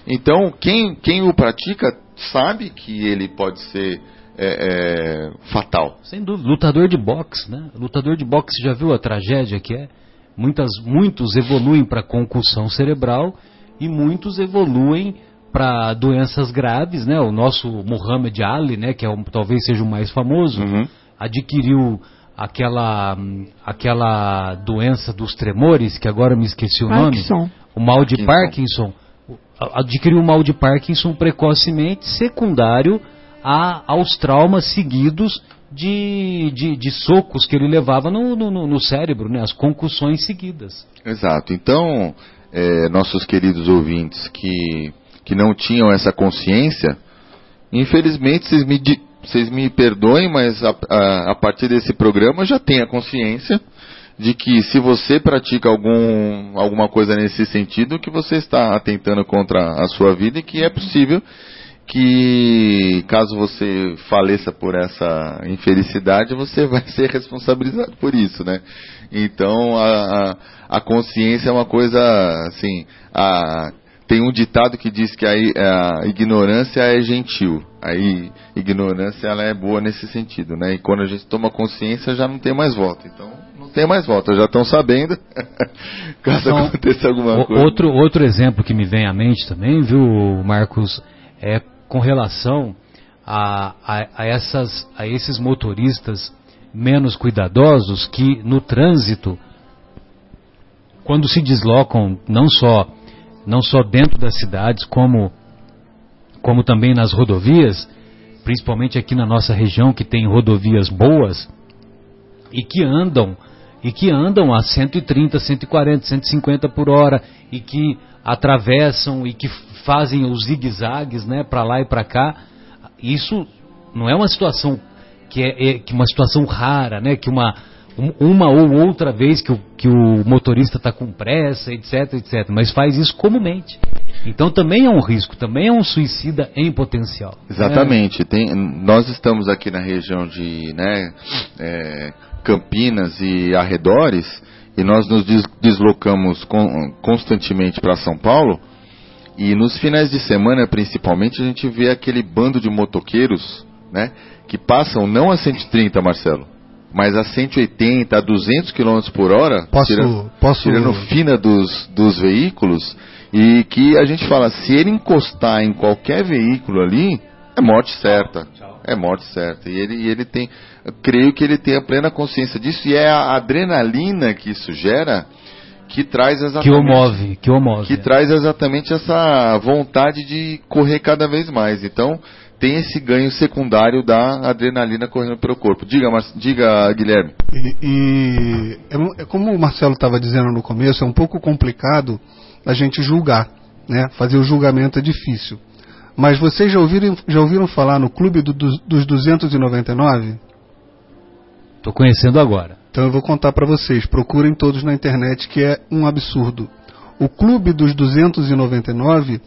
Então, quem, quem o pratica sabe que ele pode ser é, é, fatal. Sem dúvida. Lutador de boxe, né? Lutador de boxe já viu a tragédia que é? Muitas, muitos evoluem para concussão cerebral e muitos evoluem para doenças graves, né? O nosso Muhammad Ali, né? Que é o, talvez seja o mais famoso, uhum. adquiriu aquela aquela doença dos tremores que agora me esqueci o Parkinson. nome, o mal de Parkinson. Parkinson adquiriu o mal de Parkinson precocemente, secundário a, aos traumas seguidos de, de, de, socos que ele levava no, no, no, cérebro, né? as concussões seguidas. Exato. Então, é, nossos queridos ouvintes que, que não tinham essa consciência, infelizmente vocês me, vocês me perdoem, mas a, a, a partir desse programa já tem a consciência de que se você pratica algum, alguma coisa nesse sentido, que você está atentando contra a sua vida e que é possível que caso você faleça por essa infelicidade, você (laughs) vai ser responsabilizado por isso, né? Então a, a, consciência é uma coisa assim, a, tem um ditado que diz que a, a, ignorância é gentil. Aí ignorância ela é boa nesse sentido, né? E quando a gente toma consciência já não tem mais volta. Então tem mais volta, já estão sabendo. (laughs) Caso então, aconteça alguma coisa. Outro outro exemplo que me vem à mente também, viu, Marcos, é com relação a, a, a essas a esses motoristas menos cuidadosos que no trânsito quando se deslocam não só não só dentro das cidades, como, como também nas rodovias, principalmente aqui na nossa região que tem rodovias boas e que andam e que andam a 130, 140, 150 por hora e que atravessam e que fazem os zigue-zagues, né, para lá e para cá. Isso não é uma situação que é, é que uma situação rara, né, que uma uma ou outra vez que o, que o motorista está com pressa, etc, etc. Mas faz isso comumente. Então também é um risco, também é um suicida em potencial. Exatamente. É. Tem, nós estamos aqui na região de né, é, Campinas e arredores e nós nos deslocamos constantemente para São Paulo. E nos finais de semana, principalmente, a gente vê aquele bando de motoqueiros, né, que passam não a 130, Marcelo, mas a 180, a 200 km por hora, posso, tirando, posso... tirando fina dos, dos veículos, E que a gente fala, se ele encostar em qualquer veículo ali, é morte certa. É morte certa. E ele, e ele tem, creio que ele tem a plena consciência disso. E é a adrenalina que isso gera que traz exatamente. Que o move, que o move. Que traz exatamente essa vontade de correr cada vez mais. Então, tem esse ganho secundário da adrenalina correndo pelo corpo. Diga, Mar... Diga Guilherme. E, e é, é como o Marcelo estava dizendo no começo, é um pouco complicado a gente julgar, né? Fazer o julgamento é difícil. Mas vocês já ouviram, já ouviram falar no Clube do, dos 299? Estou conhecendo agora. Então eu vou contar para vocês. Procurem todos na internet que é um absurdo. O Clube dos 299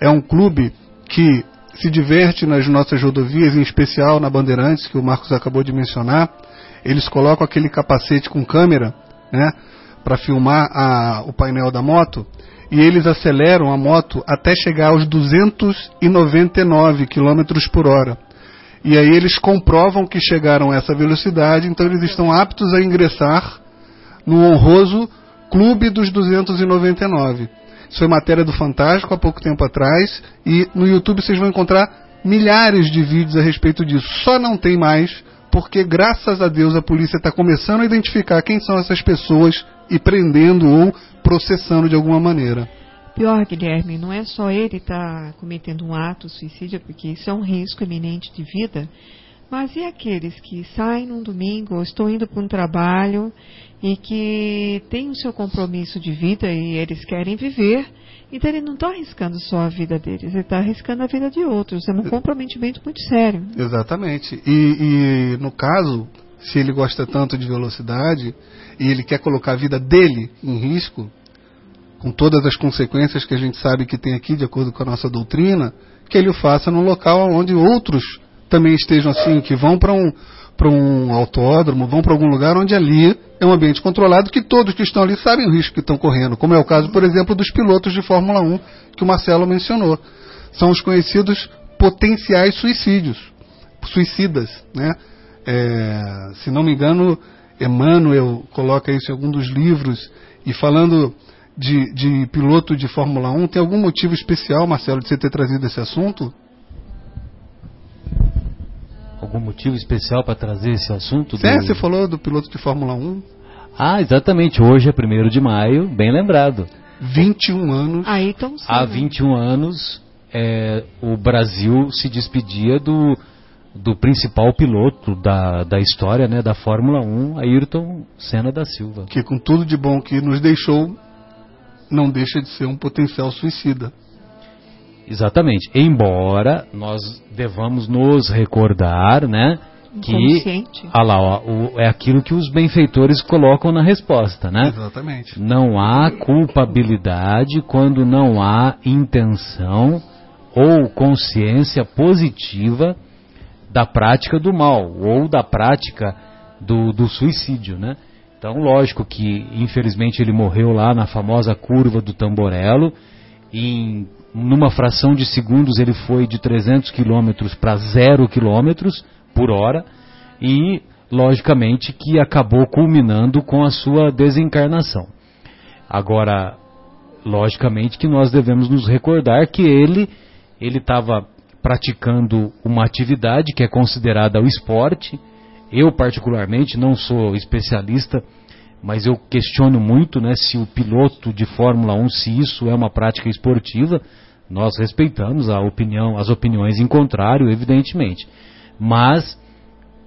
é um clube que se diverte nas nossas rodovias, em especial na Bandeirantes, que o Marcos acabou de mencionar. Eles colocam aquele capacete com câmera, né, para filmar a, o painel da moto, e eles aceleram a moto até chegar aos 299 km por hora. E aí eles comprovam que chegaram a essa velocidade, então eles estão aptos a ingressar no honroso Clube dos 299. Isso foi matéria do Fantástico há pouco tempo atrás. E no YouTube vocês vão encontrar milhares de vídeos a respeito disso. Só não tem mais porque, graças a Deus, a polícia está começando a identificar quem são essas pessoas e prendendo ou processando de alguma maneira. Pior, Guilherme, não é só ele estar tá cometendo um ato suicida, porque isso é um risco iminente de vida, mas e aqueles que saem num domingo ou estão indo para um trabalho e que têm o seu compromisso de vida e eles querem viver, então ele não está arriscando só a vida deles, ele está arriscando a vida de outros. É um comprometimento muito sério. Exatamente. E, e no caso, se ele gosta tanto de velocidade e ele quer colocar a vida dele em risco, com todas as consequências que a gente sabe que tem aqui, de acordo com a nossa doutrina, que ele o faça num local onde outros também estejam assim, que vão para um, um autódromo, vão para algum lugar onde ali é um ambiente controlado, que todos que estão ali sabem o risco que estão correndo, como é o caso, por exemplo, dos pilotos de Fórmula 1, que o Marcelo mencionou. São os conhecidos potenciais suicídios, suicidas. Né? É, se não me engano, Emmanuel coloca isso em algum dos livros, e falando de, de piloto de Fórmula 1, tem algum motivo especial, Marcelo, de você ter trazido esse assunto? algum motivo especial para trazer esse assunto? É, do... você falou do piloto de Fórmula 1. Ah, exatamente. Hoje é 1 de maio, bem lembrado. 21 anos. Aí então, Há 21 anos, é, o Brasil se despedia do, do principal piloto da, da história né, da Fórmula 1, Ayrton Senna da Silva. Que com tudo de bom que nos deixou, não deixa de ser um potencial suicida. Exatamente. Embora nós devamos nos recordar, né? Que ah lá, ó, o, é aquilo que os benfeitores colocam na resposta, né? Exatamente. Não há culpabilidade quando não há intenção ou consciência positiva da prática do mal ou da prática do, do suicídio, né? Então, lógico que infelizmente ele morreu lá na famosa curva do Tamborelo em numa fração de segundos ele foi de 300 km para 0 km por hora e logicamente que acabou culminando com a sua desencarnação. Agora, logicamente que nós devemos nos recordar que ele ele estava praticando uma atividade que é considerada o esporte. Eu particularmente não sou especialista mas eu questiono muito né, se o piloto de Fórmula 1, se isso é uma prática esportiva. Nós respeitamos a opinião, as opiniões em contrário, evidentemente. Mas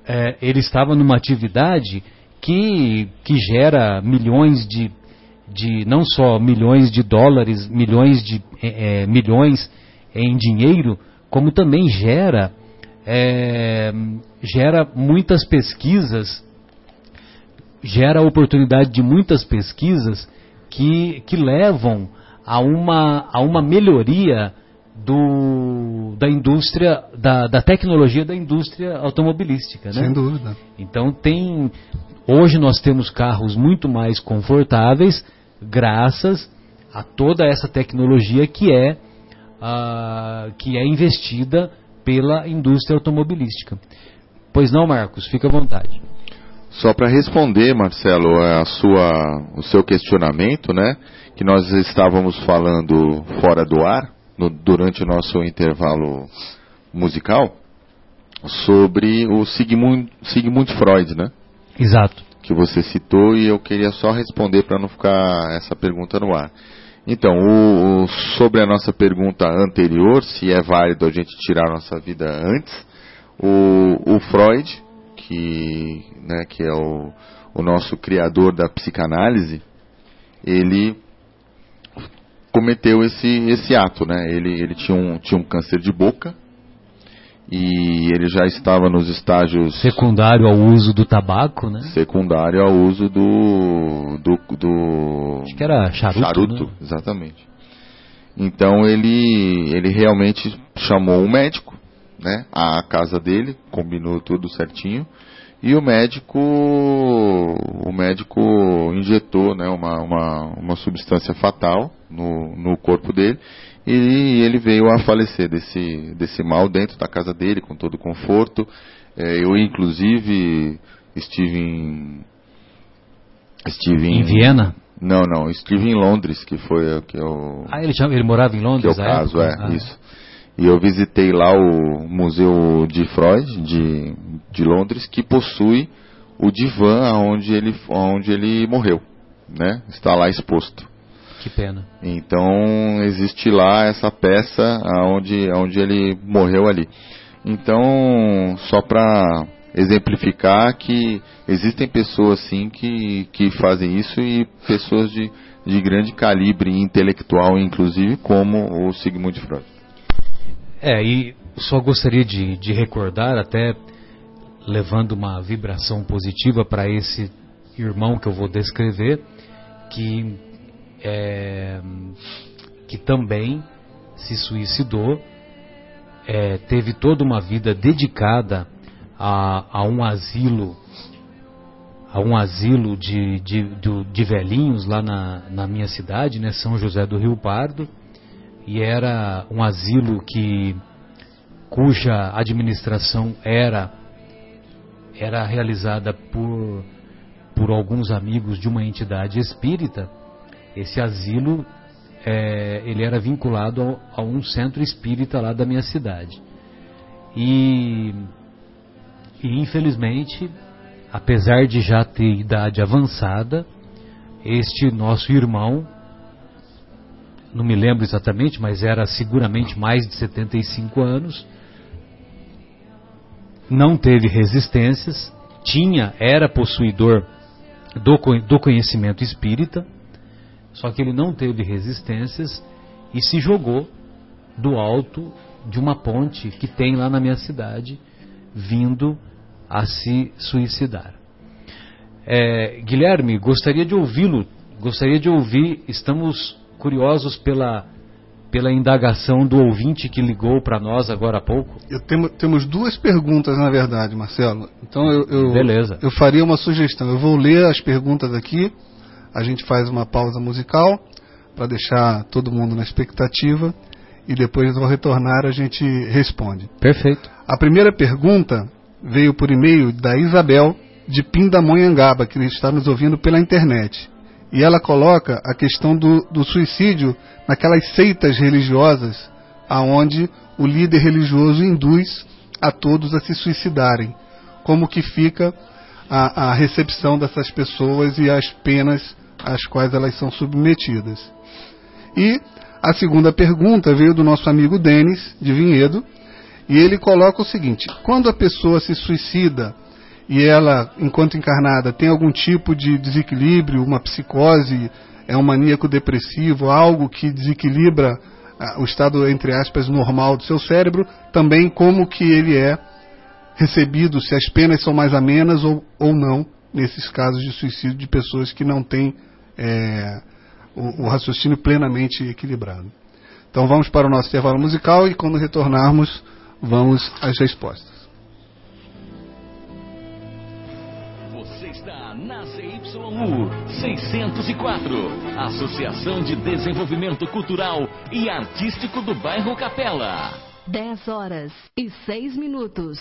é, ele estava numa atividade que, que gera milhões de, de, não só milhões de dólares, milhões de é, é milhões em dinheiro, como também gera, é, gera muitas pesquisas gera a oportunidade de muitas pesquisas que, que levam a uma, a uma melhoria do, da indústria, da, da tecnologia da indústria automobilística. Né? Sem dúvida. Então tem. Hoje nós temos carros muito mais confortáveis graças a toda essa tecnologia que é, uh, que é investida pela indústria automobilística. Pois não, Marcos, fica à vontade. Só para responder, Marcelo, a sua, o seu questionamento, né? Que nós estávamos falando fora do ar, no, durante o nosso intervalo musical, sobre o Sigmund, Sigmund Freud, né? Exato. Que você citou e eu queria só responder para não ficar essa pergunta no ar. Então, o, sobre a nossa pergunta anterior, se é válido a gente tirar a nossa vida antes, o, o Freud, que, né, que é o, o nosso criador da psicanálise, ele cometeu esse, esse ato, né? Ele, ele tinha, um, tinha um câncer de boca e ele já estava nos estágios secundário ao uso do tabaco, né? Secundário ao uso do do, do acho que era charuto, charuto né? exatamente. Então ele ele realmente chamou um médico, né? À casa dele, combinou tudo certinho e o médico o médico injetou, né? Uma uma, uma substância fatal no, no corpo dele e ele veio a falecer desse, desse mal dentro da casa dele, com todo conforto. É, eu, inclusive, estive em. Estive em, em, Viena? Não, não, estive em Londres, que foi que eu. Ah, ele, ele morava em Londres? Que é o caso, é, ah. isso. E eu visitei lá o Museu de Freud, de, de Londres, que possui o divã onde ele, onde ele morreu. Né? Está lá exposto. Que pena. Então existe lá essa peça onde, onde ele morreu ali. Então, só para exemplificar que existem pessoas sim que, que fazem isso e pessoas de, de grande calibre intelectual, inclusive, como o Sigmund Freud. É, e só gostaria de, de recordar, até levando uma vibração positiva para esse irmão que eu vou descrever, que é, que também se suicidou, é, teve toda uma vida dedicada a, a um asilo a um asilo de, de, de, de velhinhos lá na, na, minha cidade, né, São José do Rio Pardo, e era um asilo que cuja administração era era realizada por por alguns amigos de uma entidade espírita esse asilo, é, ele era vinculado a, a, um centro espírita lá da minha cidade. E, e infelizmente, apesar de já ter idade avançada, este nosso irmão, não me lembro exatamente, mas era seguramente mais de 75 anos, não teve resistências, tinha, era possuidor do, do conhecimento espírita, só que ele não teve resistências e se jogou do alto de uma ponte que tem lá na minha cidade, vindo a se suicidar. É, Guilherme, gostaria de ouvi-lo, gostaria de ouvir, estamos curiosos pela, pela indagação do ouvinte que ligou para nós agora há pouco. Temo, temos duas perguntas, na verdade, Marcelo. Então eu, eu, Beleza. eu faria uma sugestão. Eu vou ler as perguntas aqui a gente faz uma pausa musical para deixar todo mundo na expectativa e depois ao retornar a gente responde. Perfeito. A primeira pergunta veio por e-mail da Isabel de Pindamonhangaba, que está nos ouvindo pela internet. E ela coloca a questão do, do suicídio naquelas seitas religiosas aonde o líder religioso induz a todos a se suicidarem. Como que fica a, a recepção dessas pessoas e as penas às quais elas são submetidas. E a segunda pergunta veio do nosso amigo Denis, de Vinhedo, e ele coloca o seguinte: quando a pessoa se suicida e ela, enquanto encarnada, tem algum tipo de desequilíbrio, uma psicose, é um maníaco depressivo, algo que desequilibra ah, o estado, entre aspas, normal do seu cérebro, também como que ele é recebido, se as penas são mais amenas ou, ou não, nesses casos de suicídio de pessoas que não têm é, o, o, raciocínio plenamente equilibrado. Então vamos para o nosso intervalo musical e quando retornarmos, vamos às respostas. Você está na ZYU 604, Associação de Desenvolvimento Cultural e Artístico do Bairro Capela. 10 horas e 6 minutos.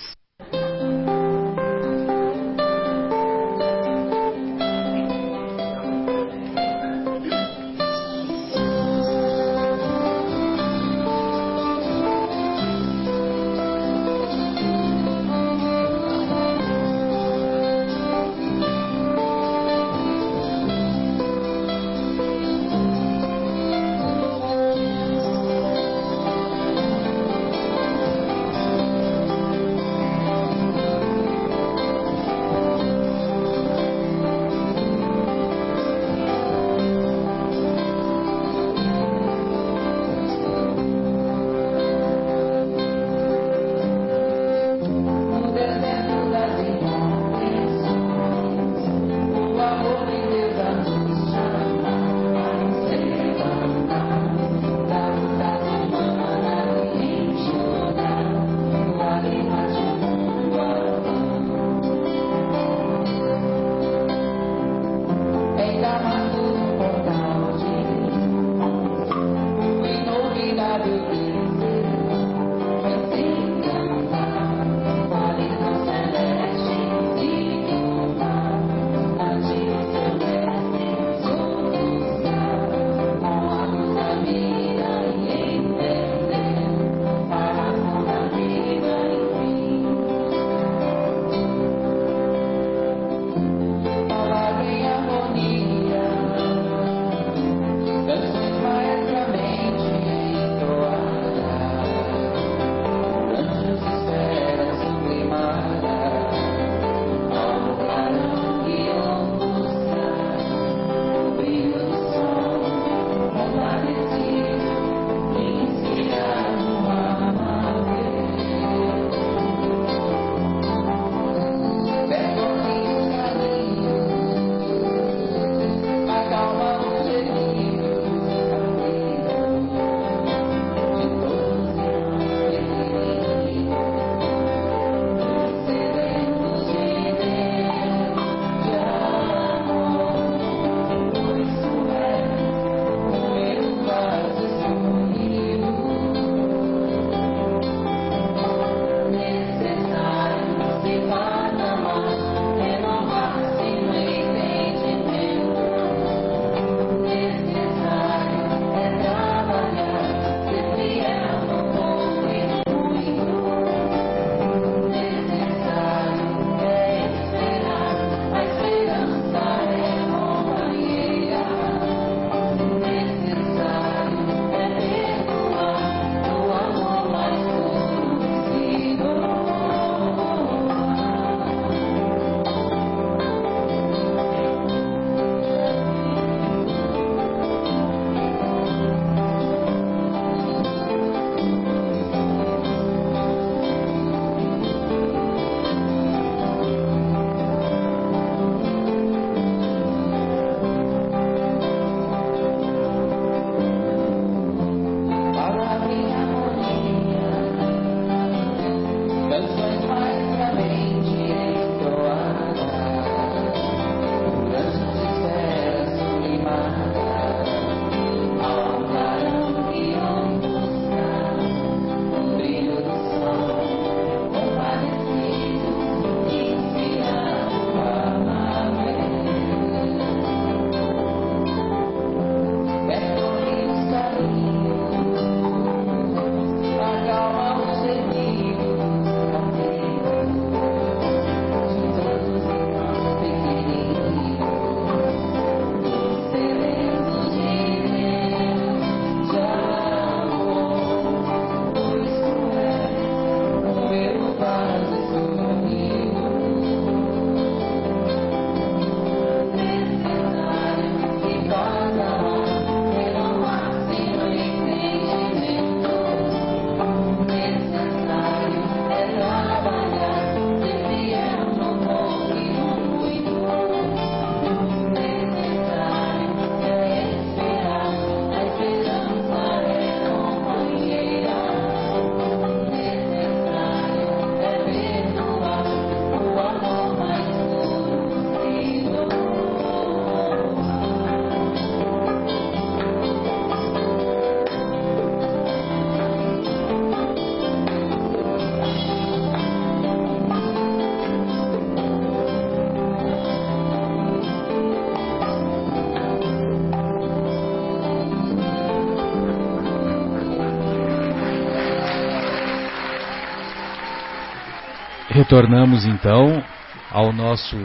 Retornamos então ao nosso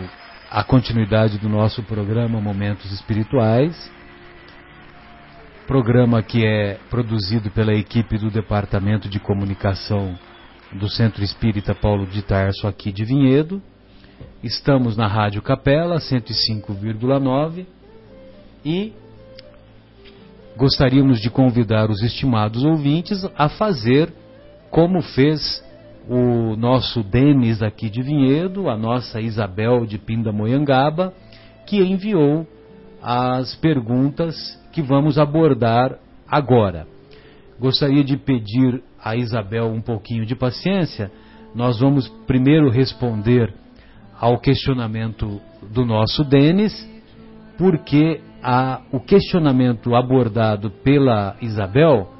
a continuidade do nosso programa Momentos Espirituais. Programa que é produzido pela equipe do Departamento de Comunicação do Centro Espírita Paulo de Tarso aqui de Vinhedo. Estamos na Rádio Capela 105,9 e gostaríamos de convidar os estimados ouvintes a fazer como fez o nosso Denis aqui de Vinhedo, a nossa Isabel de Pindamonhangaba, que enviou as perguntas que vamos abordar agora. Gostaria de pedir a Isabel um pouquinho de paciência. Nós vamos primeiro responder ao questionamento do nosso Denis, porque a, o questionamento abordado pela Isabel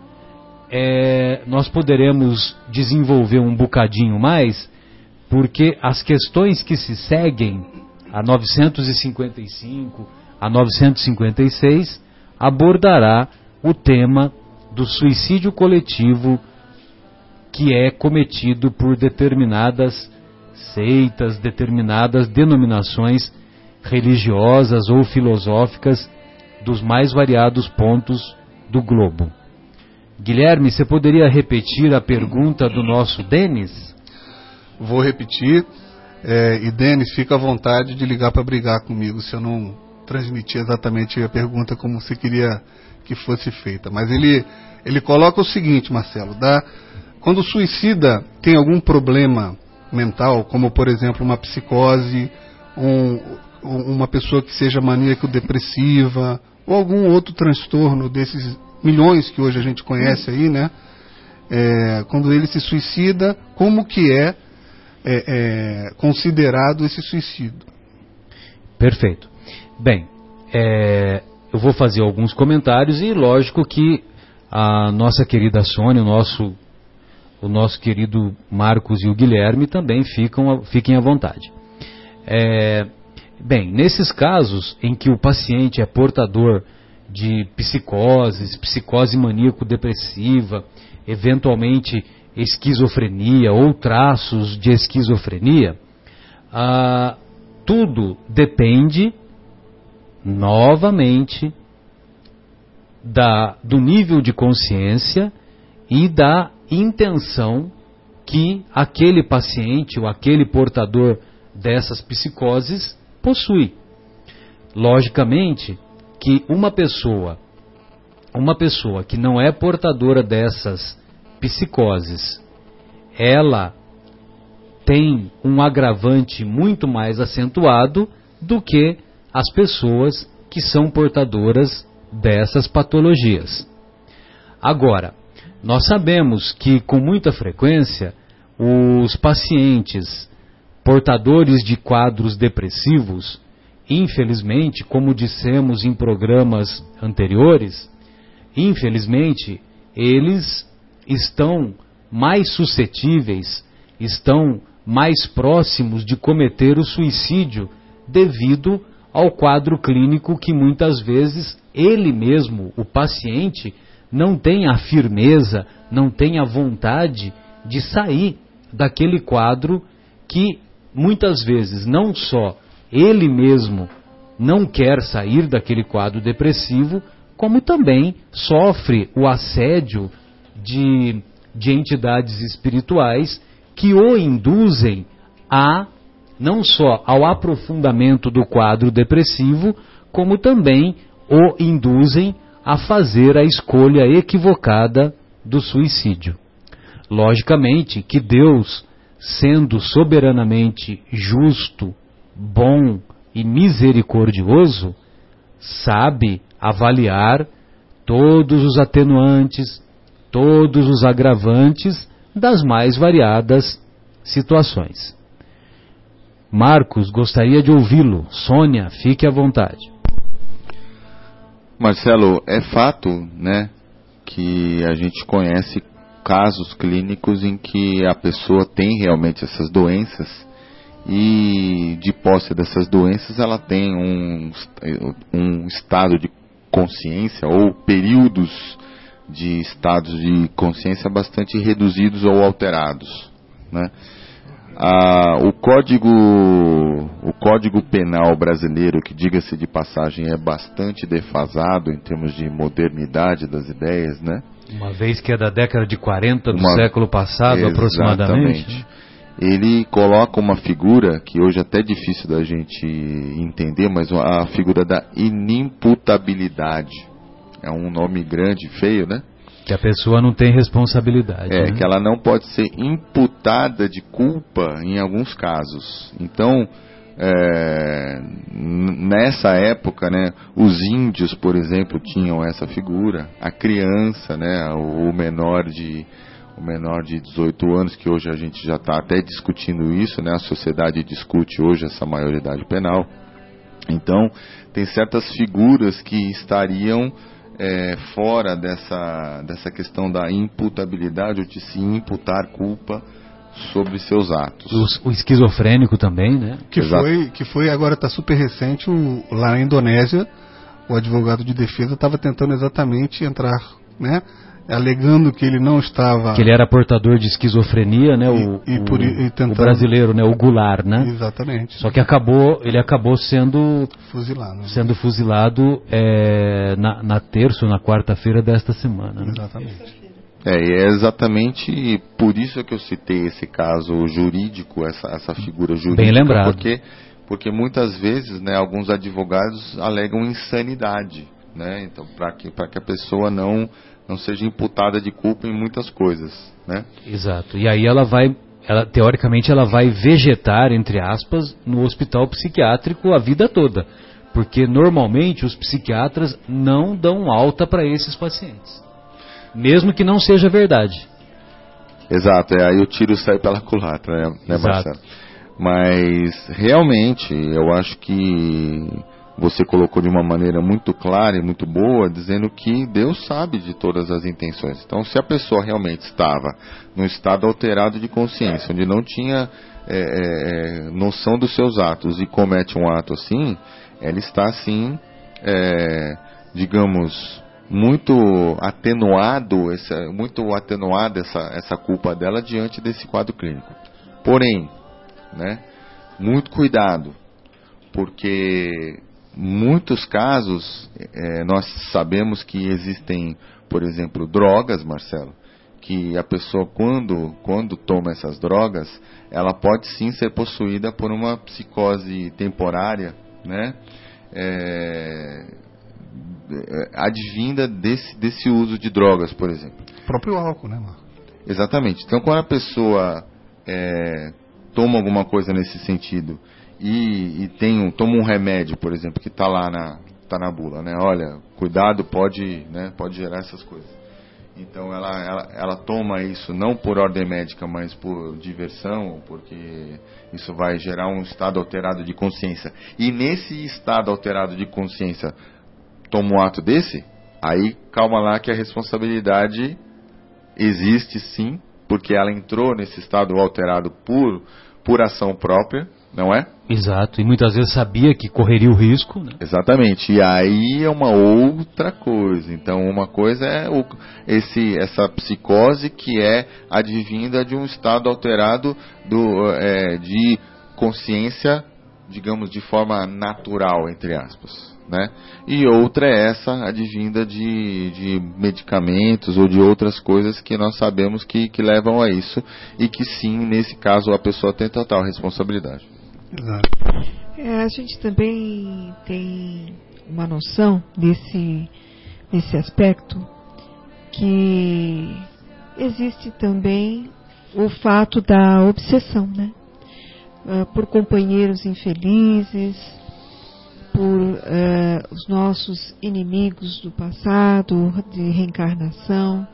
é, nós poderemos desenvolver um bocadinho mais, porque as questões que se seguem, a 955, a 956, abordará o tema do suicídio coletivo que é cometido por determinadas seitas, determinadas denominações religiosas ou filosóficas dos mais variados pontos do globo. Guilherme, você poderia repetir a pergunta do nosso Denis? Vou repetir. É, e Denis, fica à vontade de ligar para brigar comigo se eu não transmitir exatamente a pergunta como você queria que fosse feita. Mas ele, ele coloca o seguinte, Marcelo: dá, quando o suicida tem algum problema mental, como por exemplo uma psicose, um, uma pessoa que seja maníaco-depressiva, ou algum outro transtorno desses milhões que hoje a gente conhece aí, né? É, quando ele se suicida, como que é, é, é considerado esse suicídio? Perfeito. Bem, é, eu vou fazer alguns comentários e lógico que a nossa querida Sônia, o nosso, o nosso querido Marcos e o Guilherme também ficam, fiquem à vontade. É, bem, nesses casos em que o paciente é portador de psicoses, psicose maníaco-depressiva, eventualmente esquizofrenia ou traços de esquizofrenia, ah, tudo depende, novamente, da, do nível de consciência e da intenção que aquele paciente ou aquele portador dessas psicoses possui. Logicamente, que uma pessoa, uma pessoa que não é portadora dessas psicoses, ela tem um agravante muito mais acentuado do que as pessoas que são portadoras dessas patologias. Agora, nós sabemos que com muita frequência os pacientes portadores de quadros depressivos Infelizmente, como dissemos em programas anteriores, infelizmente, eles estão mais suscetíveis, estão mais próximos de cometer o suicídio devido ao quadro clínico que muitas vezes ele mesmo, o paciente, não tem a firmeza, não tem a vontade de sair daquele quadro que muitas vezes não só ele mesmo não quer sair daquele quadro depressivo, como também sofre o assédio de, de entidades espirituais que o induzem a não só ao aprofundamento do quadro depressivo, como também o induzem a fazer a escolha equivocada do suicídio. Logicamente que Deus, sendo soberanamente justo bom e misericordioso, sabe avaliar todos os atenuantes, todos os agravantes das mais variadas situações. Marcos, gostaria de ouvi-lo. Sônia, fique à vontade. Marcelo, é fato, né, que a gente conhece casos clínicos em que a pessoa tem realmente essas doenças e de posse dessas doenças ela tem um, um estado de consciência ou períodos de estados de consciência bastante reduzidos ou alterados. Né? a, o código o código penal brasileiro, que diga-se de passagem é bastante defasado em termos de modernidade das ideias, né? Uma vez que é da década de 40 do uma, século passado, aproximadamente. Ele coloca uma figura que hoje é até difícil da gente entender, mas a figura da inimputabilidade. É um nome grande, feio, né? Que a pessoa não tem responsabilidade. É, né? que ela não pode ser imputada de culpa em alguns casos. Então, é, nessa época, né, os índios, por exemplo, tinham essa figura, a criança, né, o, menor de o menor de 18 anos, que hoje a gente já está até discutindo isso, né, a sociedade discute hoje essa maioridade penal. Então, tem certas figuras que estariam é, fora dessa, dessa questão da imputabilidade, ou de se imputar culpa sobre seus atos. O, o esquizofrênico também, né? Que foi, que foi agora está super recente, o, lá na Indonésia, o advogado de defesa estava tentando exatamente entrar, né? Alegando que ele não estava que ele era portador de esquizofrenia né o, e, por, e tentando... o brasileiro né o Goulart né exatamente só que acabou ele acabou sendo fuzilado né? sendo fuzilado é, na, na terça ou na quarta-feira desta semana né? exatamente é, e é exatamente por isso que eu citei esse caso jurídico, essa, essa figura jurídica. Bem lembrado. Porque, porque muitas vezes né, alguns advogados alegam insanidade. Né? Então, para que, que a pessoa não, não seja imputada de culpa em muitas coisas. Né? Exato. E aí ela vai, ela, teoricamente, ela vai vegetar, entre aspas, no hospital psiquiátrico a vida toda. Porque normalmente os psiquiatras não dão alta para esses pacientes mesmo que não seja verdade. Exato, é, aí o tiro sai pela culatra, né, né Marcelo? Mas realmente eu acho que você colocou de uma maneira muito clara e muito boa, dizendo que Deus sabe de todas as intenções. Então, se a pessoa realmente estava num estado alterado de consciência, onde não tinha é, é, noção dos seus atos e comete um ato assim, ela está assim, é, digamos, muito atenuado, essa, muito atenuada essa, essa culpa dela diante desse quadro clínico. Porém, né, muito cuidado, porque muitos casos é, nós sabemos que existem, por exemplo, drogas, Marcelo, que a pessoa quando quando toma essas drogas, ela pode sim ser possuída por uma psicose temporária, né? É, é, advinda desse, desse uso de drogas, por exemplo. O próprio álcool, né, Marco? Exatamente. Então, quando a pessoa é, toma alguma coisa nesse sentido e, e tem um, toma um remédio, por exemplo, que está lá na, tá na bula, né? Olha, cuidado, pode, né, pode gerar essas coisas. Então ela, ela, ela toma isso não por ordem médica, mas por diversão, porque isso vai gerar um estado alterado de consciência. E nesse estado alterado de consciência, toma um ato desse, aí calma lá que a responsabilidade existe sim, porque ela entrou nesse estado alterado por, por ação própria, não é? Exato, e muitas vezes sabia que correria o risco. Né? Exatamente, e aí é uma outra coisa. Então, uma coisa é o, esse, essa psicose que é advinda de um estado alterado do, é, de consciência, digamos, de forma natural, entre aspas né? E outra é essa advinda de, de medicamentos ou de outras coisas que nós sabemos que, que levam a isso e que sim, nesse caso, a pessoa tem total responsabilidade. Exato. É, a gente também tem uma noção desse, desse aspecto que existe também o fato da obsessão, né? Uh, por companheiros infelizes, por uh, os nossos inimigos do passado, de reencarnação,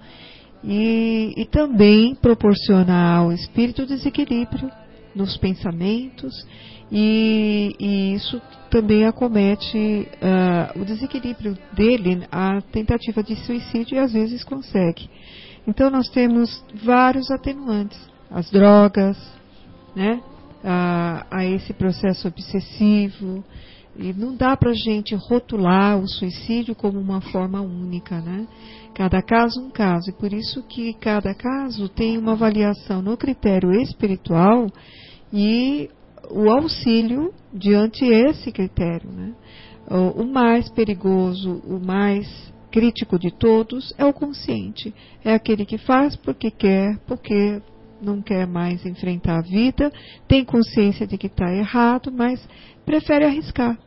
e, e também proporcionar ao espírito desequilíbrio nos pensamentos, e, e isso também acomete uh, o desequilíbrio dele, a tentativa de suicídio, e às vezes consegue. Então nós temos vários atenuantes, as drogas, né, a, a esse processo obsessivo, e não dá para a gente rotular o suicídio como uma forma única, né? Cada caso um caso, e por isso que cada caso tem uma avaliação no critério espiritual e o auxílio diante esse critério. Né? O mais perigoso, o mais crítico de todos é o consciente. É aquele que faz porque quer, porque não quer mais enfrentar a vida, tem consciência de que está errado, mas prefere arriscar.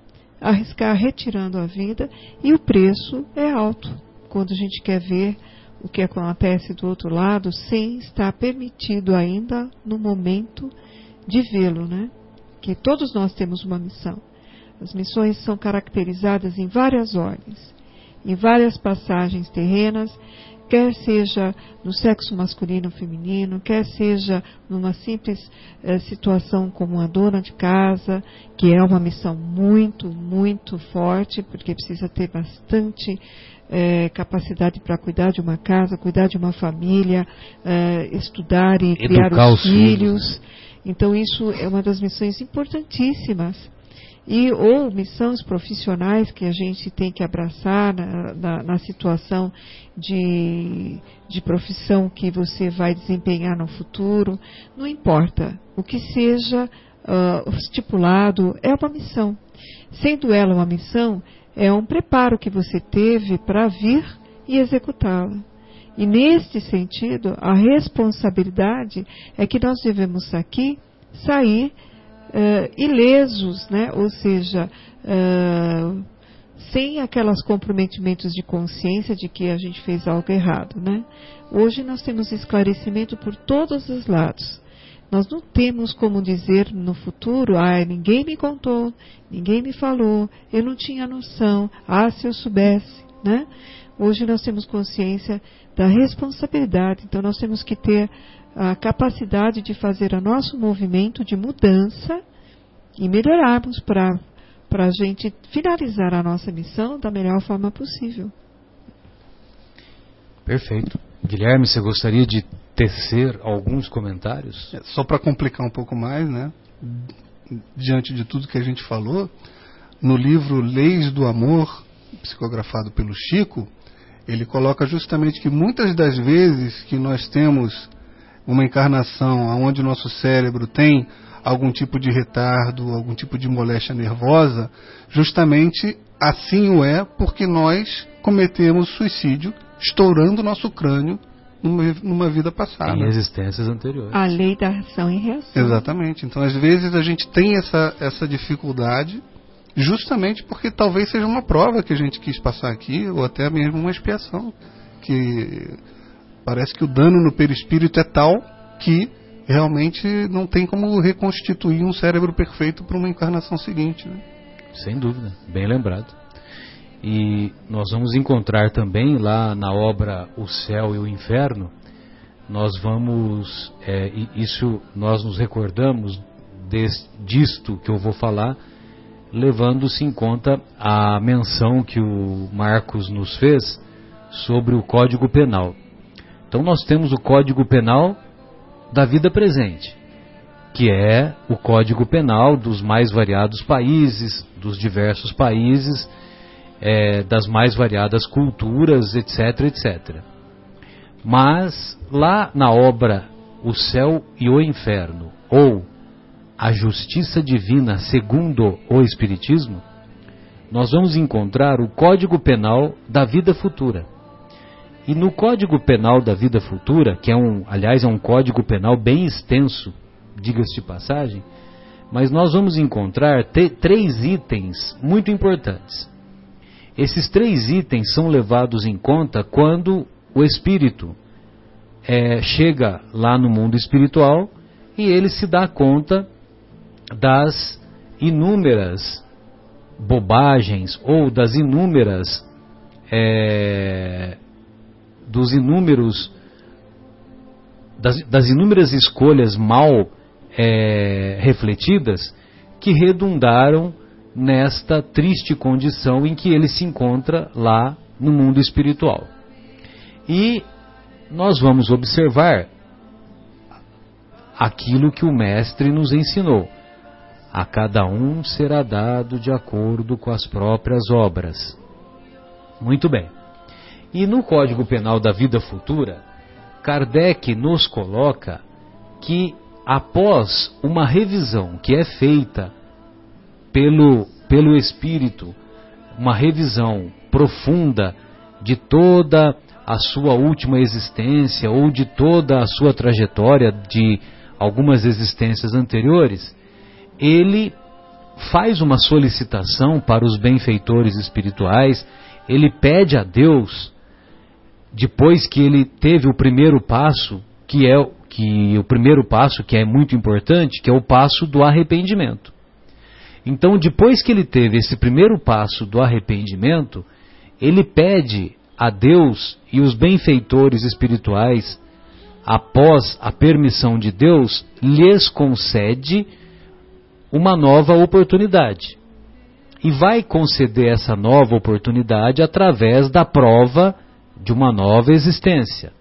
Arriscar retirando a vida e o preço é alto. Quando a gente quer ver o que acontece do outro lado sem estar permitido ainda no momento de vê-lo, né? Que todos nós temos uma missão. As missões são caracterizadas em várias ordens, em várias passagens terrenas, quer seja no sexo masculino ou feminino, quer seja numa simples eh, situação como uma dona de casa, que é uma missão muito, muito forte, porque precisa ter bastante eh, capacidade para cuidar de uma casa, cuidar de uma família, eh, estudar e Educar criar os, os filhos. filhos. Então isso é uma das missões importantíssimas e ou missões profissionais que a gente tem que abraçar na, na, na situação de, de profissão que você vai desempenhar no futuro, não importa. O que seja uh, estipulado é uma missão. Sendo ela uma missão, é um preparo que você teve para vir e executá-la. E neste sentido, a responsabilidade é que nós devemos aqui sair uh, ilesos, né? ou seja, uh, sem aquelas comprometimentos de consciência de que a gente fez algo errado. Né? Hoje nós temos esclarecimento por todos os lados. Nós não temos como dizer no futuro, ah, ninguém me contou, ninguém me falou, eu não tinha noção, ah, se eu soubesse, né? Hoje nós temos consciência da responsabilidade, então nós temos que ter a capacidade de fazer o nosso movimento de mudança e melhorarmos para a gente finalizar a nossa missão da melhor forma possível. Perfeito. Guilherme, você gostaria de tecer alguns comentários? É, só para complicar um pouco mais, né? Diante de tudo que a gente falou, no livro Leis do Amor, psicografado pelo Chico, ele coloca justamente que muitas das vezes que nós temos uma encarnação onde o nosso cérebro tem algum tipo de retardo, algum tipo de moléstia nervosa, justamente assim o é porque nós cometemos suicídio estourando nosso crânio numa, numa vida passada. Em existências anteriores. A lei da ação e reação. Exatamente. Então, às vezes, a gente tem essa, essa dificuldade justamente porque talvez seja uma prova que a gente quis passar aqui, ou até mesmo uma expiação. Que parece que o dano no perispírito é tal que realmente não tem como reconstituir um cérebro perfeito para uma encarnação seguinte. Né? Sem dúvida, bem lembrado. E nós vamos encontrar também lá na obra O Céu e o Inferno, nós vamos, é, isso nós nos recordamos deste, disto que eu vou falar, levando-se em conta a menção que o Marcos nos fez sobre o Código Penal. Então nós temos o Código Penal da vida presente, que é o Código Penal dos mais variados países, dos diversos países, é, das mais variadas culturas, etc, etc. Mas lá na obra O Céu e o Inferno, ou A Justiça Divina segundo o Espiritismo, nós vamos encontrar o Código Penal da vida futura. E no Código Penal da Vida Futura, que é um, aliás, é um código penal bem extenso, diga-se de passagem, mas nós vamos encontrar três itens muito importantes. Esses três itens são levados em conta quando o espírito é, chega lá no mundo espiritual e ele se dá conta das inúmeras bobagens ou das inúmeras é, dos inúmeros das, das inúmeras escolhas mal é, refletidas que redundaram nesta triste condição em que ele se encontra lá no mundo espiritual. E nós vamos observar aquilo que o Mestre nos ensinou. A cada um será dado de acordo com as próprias obras. Muito bem. E no Código Penal da Vida Futura, Kardec nos coloca que após uma revisão que é feita pelo, pelo Espírito, uma revisão profunda de toda a sua última existência ou de toda a sua trajetória de algumas existências anteriores, ele faz uma solicitação para os benfeitores espirituais, ele pede a Deus, depois que ele teve o primeiro passo, que é que o primeiro passo que é muito importante, que é o passo do arrependimento. Então, depois que ele teve esse primeiro passo do arrependimento, ele pede a Deus e os benfeitores espirituais, após a permissão de Deus, lhes concede uma nova oportunidade. E vai conceder essa nova oportunidade através da prova de uma nova existência.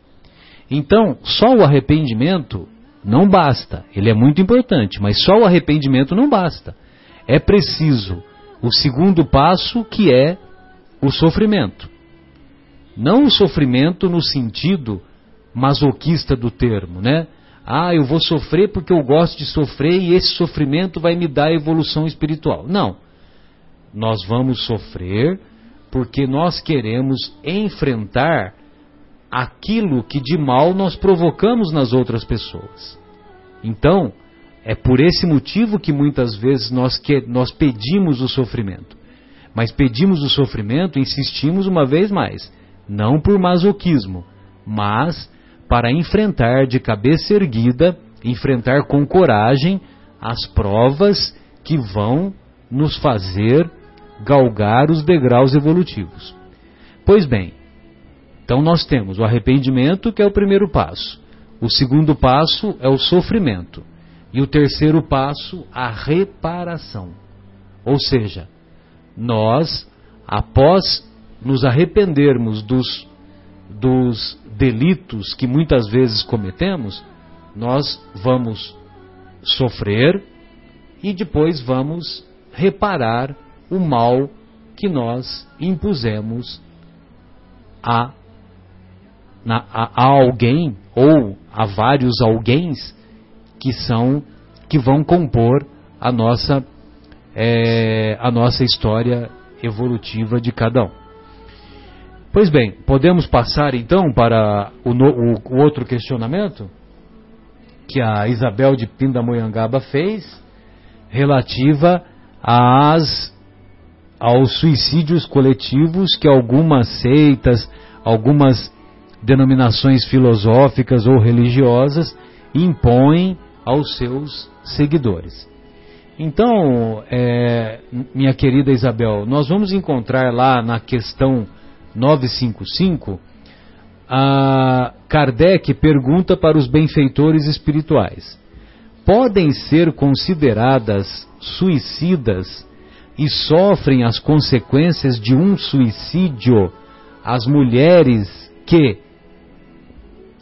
Então, só o arrependimento não basta. Ele é muito importante, mas só o arrependimento não basta. É preciso o segundo passo, que é o sofrimento. Não o sofrimento no sentido masoquista do termo, né? Ah, eu vou sofrer porque eu gosto de sofrer e esse sofrimento vai me dar evolução espiritual. Não. Nós vamos sofrer porque nós queremos enfrentar aquilo que de mal nós provocamos nas outras pessoas. Então, é por esse motivo que muitas vezes nós, que, nós pedimos o sofrimento. Mas pedimos o sofrimento, insistimos uma vez mais, não por masoquismo, mas para enfrentar de cabeça erguida, enfrentar com coragem as provas que vão nos fazer galgar os degraus evolutivos. Pois bem, então nós temos o arrependimento, que é o primeiro passo. O segundo passo é o sofrimento. E o terceiro passo, a reparação. Ou seja, nós, após nos arrependermos dos, dos delitos que muitas vezes cometemos, nós vamos sofrer e depois vamos reparar o mal que nós impusemos a, a, a alguém ou a vários alguéms que são que vão compor a nossa é, a nossa história evolutiva de cada um. Pois bem, podemos passar então para o, o, o outro questionamento que a Isabel de Pindamonhangaba fez, relativa às, aos suicídios coletivos que algumas seitas, algumas denominações filosóficas ou religiosas impõem aos seus seguidores. Então, é, minha querida Isabel, nós vamos encontrar lá na questão 955, a Kardec pergunta para os benfeitores espirituais: podem ser consideradas suicidas e sofrem as consequências de um suicídio as mulheres que,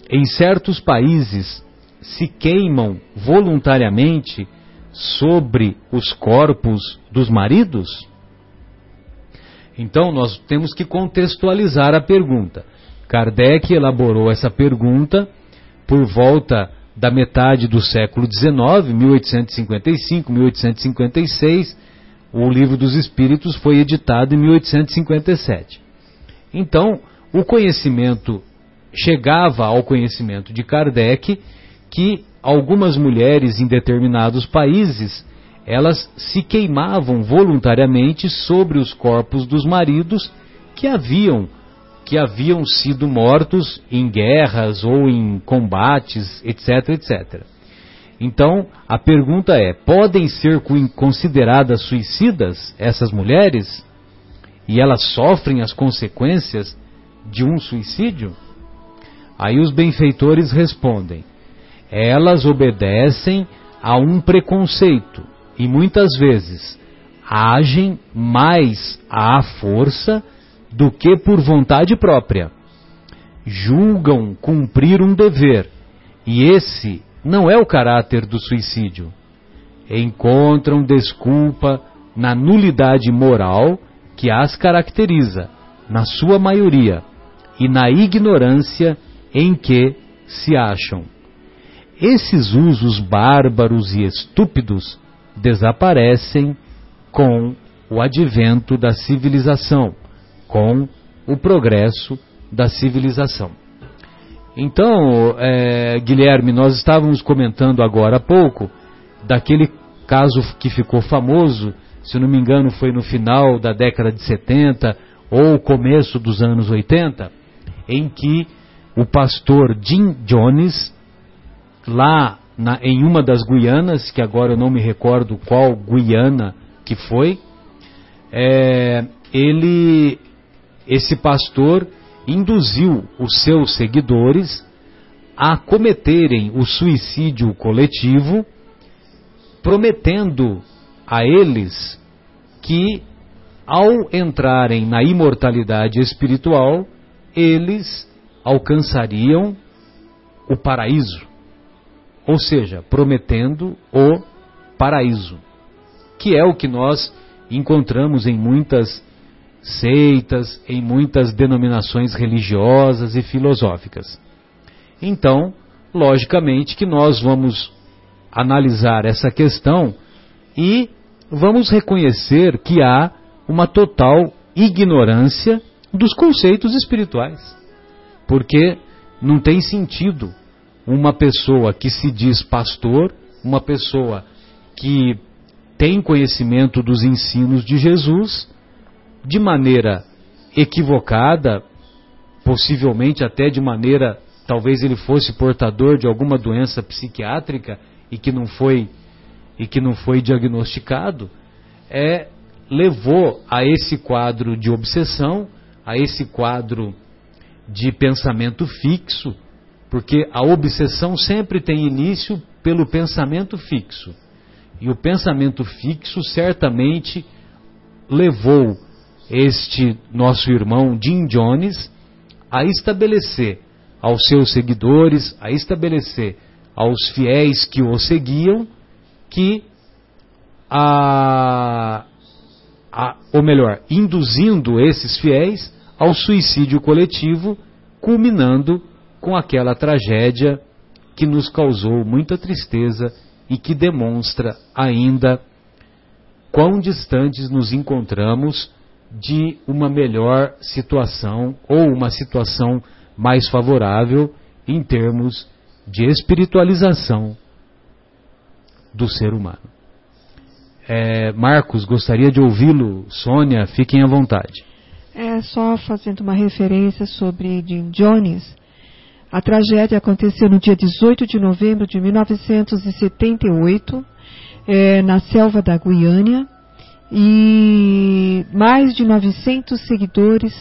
em certos países, se queimam voluntariamente sobre os corpos dos maridos? Então nós temos que contextualizar a pergunta. Kardec elaborou essa pergunta por volta da metade do século XIX, 1855, 1856. O Livro dos Espíritos foi editado em 1857. Então, o conhecimento chegava ao conhecimento de Kardec que algumas mulheres em determinados países elas se queimavam voluntariamente sobre os corpos dos maridos que haviam que haviam sido mortos em guerras ou em combates, etc, etc. Então, a pergunta é: podem ser consideradas suicidas essas mulheres? E elas sofrem as consequências de um suicídio? Aí os benfeitores respondem: elas obedecem a um preconceito e muitas vezes agem mais à força do que por vontade própria. Julgam cumprir um dever, e esse não é o caráter do suicídio. Encontram desculpa na nulidade moral que as caracteriza, na sua maioria, e na ignorância em que se acham. esses usos bárbaros e estúpidos desaparecem com o advento da civilização, com o progresso da civilização. Então, é, Guilherme, nós estávamos comentando agora há pouco daquele caso que ficou famoso, se não me engano foi no final da década de 70 ou começo dos anos 80, em que o pastor Jim Jones, lá na, em uma das Guianas, que agora eu não me recordo qual Guiana que foi, é, ele, esse pastor, induziu os seus seguidores a cometerem o suicídio coletivo, prometendo a eles que, ao entrarem na imortalidade espiritual, eles alcançariam o paraíso. Ou seja, prometendo o paraíso, que é o que nós encontramos em muitas seitas, em muitas denominações religiosas e filosóficas. Então, logicamente que nós vamos analisar essa questão e vamos reconhecer que há uma total ignorância dos conceitos espirituais. Porque não tem sentido uma pessoa que se diz pastor, uma pessoa que tem conhecimento dos ensinos de Jesus, de maneira equivocada, possivelmente até de maneira, talvez ele fosse portador de alguma doença psiquiátrica e que não foi e que não foi diagnosticado, é levou a esse quadro de obsessão, a esse quadro de pensamento fixo, porque a obsessão sempre tem início pelo pensamento fixo. E o pensamento fixo certamente levou este nosso irmão Jim Jones a estabelecer aos seus seguidores, a estabelecer aos fiéis que o seguiam, que a, a, ou melhor, induzindo esses fiéis ao suicídio coletivo, culminando com aquela tragédia que nos causou muita tristeza e que demonstra ainda quão distantes nos encontramos de uma melhor situação ou uma situação mais favorável em termos de espiritualização do ser humano. É, Marcos, gostaria de ouvi-lo. Sônia, fiquem à vontade. É só fazendo uma referência sobre Jim Jones. A tragédia aconteceu no dia 18 de novembro de 1978, é, na selva da Guiânia, e mais de 900 seguidores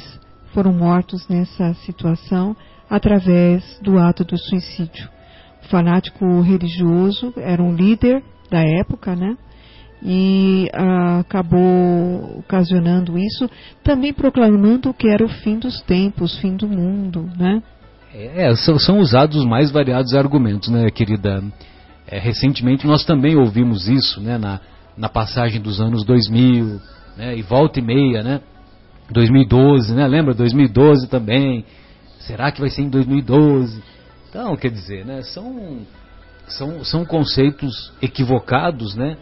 foram mortos nessa situação através do ato do suicídio. O fanático religioso era um líder da época, né? E ah, acabou ocasionando isso, também proclamando que era o fim dos tempos, fim do mundo, né? É, são, são usados os mais variados argumentos, né, querida? É, recentemente nós também ouvimos isso, né, na, na passagem dos anos 2000, né, e volta e meia, né? 2012, né? Lembra 2012 também? Será que vai ser em 2012? Então, quer dizer, né? São são, são conceitos equivocados, né?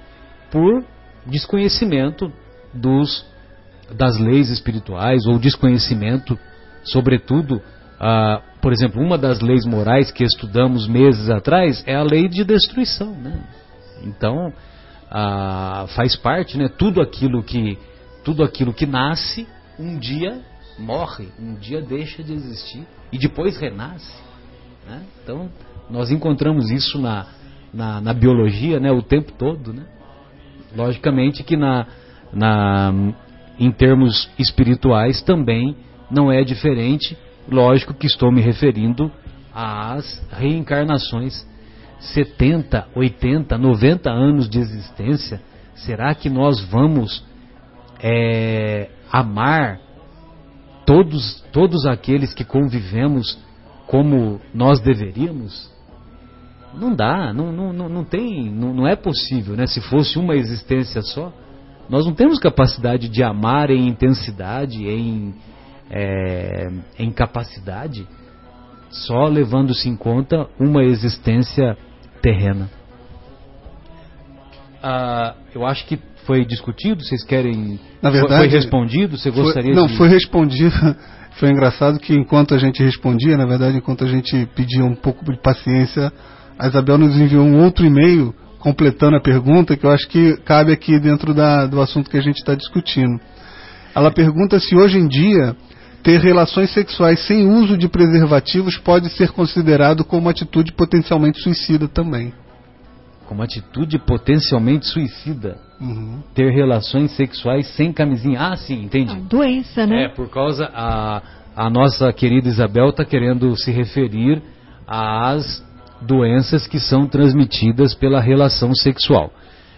Por desconhecimento dos das leis espirituais ou desconhecimento, sobretudo, ah, por exemplo, uma das leis morais que estudamos meses atrás é a lei de destruição, né? Então, ah, faz parte, né? Tudo aquilo que tudo aquilo que nasce um dia morre, um dia deixa de existir e depois renasce. Né? Então nós encontramos isso na, na, na, biologia, né? O tempo todo, né? Logicamente que na, na em termos espirituais também não é diferente. Lógico que estou me referindo às reencarnações 70, 80, 90 anos de existência, será que nós vamos é, amar todos, todos aqueles que convivemos como nós deveríamos? Não dá, não, não, não, tem, não, não é possível, né? Se fosse uma existência só, nós não temos capacidade de amar em intensidade, em, é, em capacidade, só levando-se em conta uma existência terrena. Ah, eu acho que foi discutido, vocês querem. Na verdade. Foi, foi respondido? Você gostaria foi, Não, de... foi respondido. (laughs) Foi engraçado que enquanto a gente respondia, na verdade, enquanto a gente pedia um pouco de paciência, a Isabel nos enviou um outro e-mail completando a pergunta que eu acho que cabe aqui dentro da, do assunto que a gente está discutindo. Ela pergunta se hoje em dia ter relações sexuais sem uso de preservativos pode ser considerado como atitude potencialmente suicida também. Como atitude potencialmente suicida. Uhum. Ter relações sexuais sem camisinha. Ah, sim, entendi. A doença, né? É, por causa. A, a nossa querida Isabel está querendo se referir às doenças que são transmitidas pela relação sexual.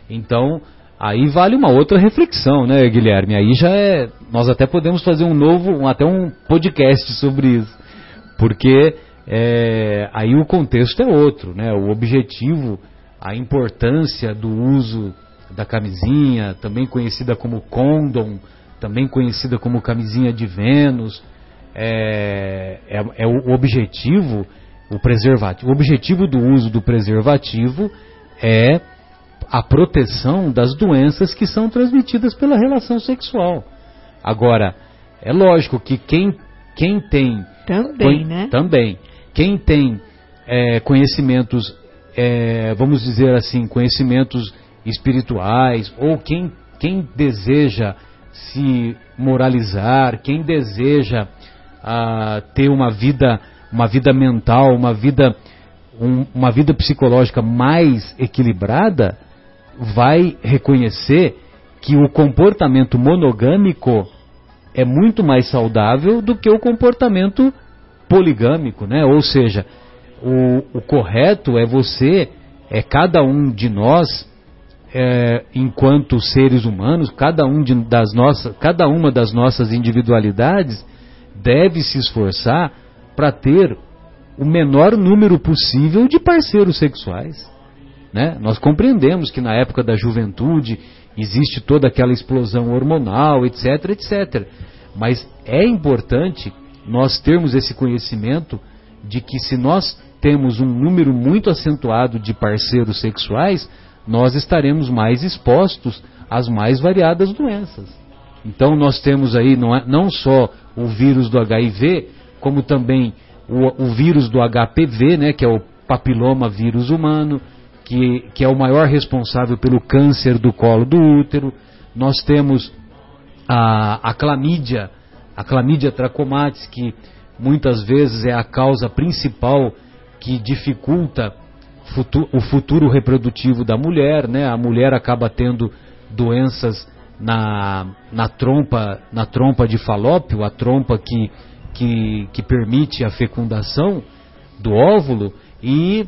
Então, aí vale uma outra reflexão, né, Guilherme? Aí já é. Nós até podemos fazer um novo, até um podcast sobre isso. Porque é, aí o contexto é outro, né? O objetivo, a importância do uso da camisinha, também conhecida como condom, também conhecida como camisinha de Vênus, é, é, é o objetivo, o preservativo. O objetivo do uso do preservativo é a proteção das doenças que são transmitidas pela relação sexual. Agora, é lógico que quem, quem tem. Também, né? Também. Quem tem é, conhecimentos, é, vamos dizer assim, conhecimentos espirituais, ou quem, quem deseja se moralizar, quem deseja ah, ter uma vida, uma vida mental, uma vida, um, uma vida psicológica mais equilibrada, vai reconhecer que o comportamento monogâmico é muito mais saudável do que o comportamento poligâmico, né? Ou seja, o, o correto é você, é cada um de nós, é, enquanto seres humanos, cada, um de, das nossas, cada uma das nossas individualidades deve se esforçar para ter o menor número possível de parceiros sexuais. Né? Nós compreendemos que na época da juventude existe toda aquela explosão hormonal, etc, etc. Mas é importante nós termos esse conhecimento de que se nós temos um número muito acentuado de parceiros sexuais, nós estaremos mais expostos às mais variadas doenças. Então nós temos aí não, é, não só o vírus do HIV, como também o, o vírus do HPV, né, que é o papiloma vírus humano, que, que é o maior responsável pelo câncer do colo do útero. Nós temos a, a clamídia, a clamídia trachomatis, que muitas vezes é a causa principal que dificulta o futuro reprodutivo da mulher, né? A mulher acaba tendo doenças na, na trompa na trompa de falópio, a trompa que, que, que permite a fecundação do óvulo e,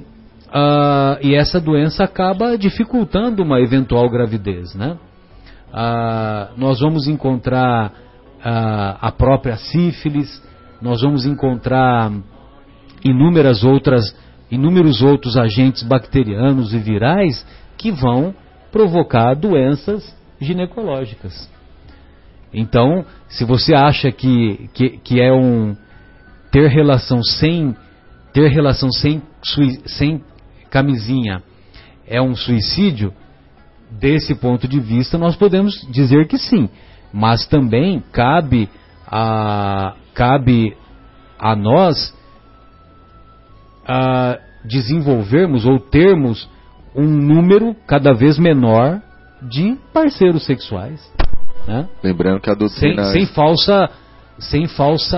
uh, e essa doença acaba dificultando uma eventual gravidez, né? Uh, nós vamos encontrar uh, a própria sífilis, nós vamos encontrar inúmeras outras inúmeros outros agentes bacterianos e virais que vão provocar doenças ginecológicas. Então, se você acha que, que, que é um ter relação sem ter relação sem, sem camisinha é um suicídio, desse ponto de vista nós podemos dizer que sim, mas também cabe a cabe a nós a desenvolvermos ou termos um número cada vez menor de parceiros sexuais. Né? Lembrando que a doutrina. Sem, sem falsa. Sem falsa.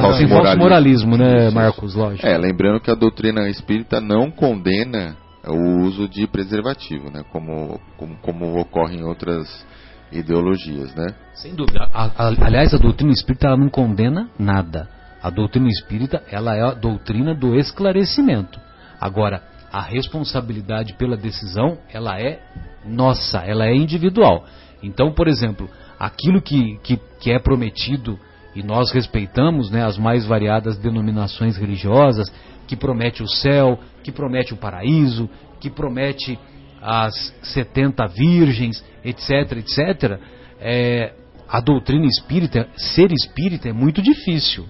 Falso sem falso moralismo, né, Marcos? Lógico. É, lembrando que a doutrina espírita não condena o uso de preservativo, né? Como, como, como ocorre em outras ideologias, né? Sem dúvida. A, a, aliás, a doutrina espírita ela não condena nada. A doutrina espírita ela é a doutrina do esclarecimento. Agora, a responsabilidade pela decisão ela é nossa, ela é individual. Então, por exemplo, aquilo que, que, que é prometido e nós respeitamos né, as mais variadas denominações religiosas, que promete o céu, que promete o paraíso, que promete as 70 virgens, etc, etc, é, a doutrina espírita, ser espírita é muito difícil.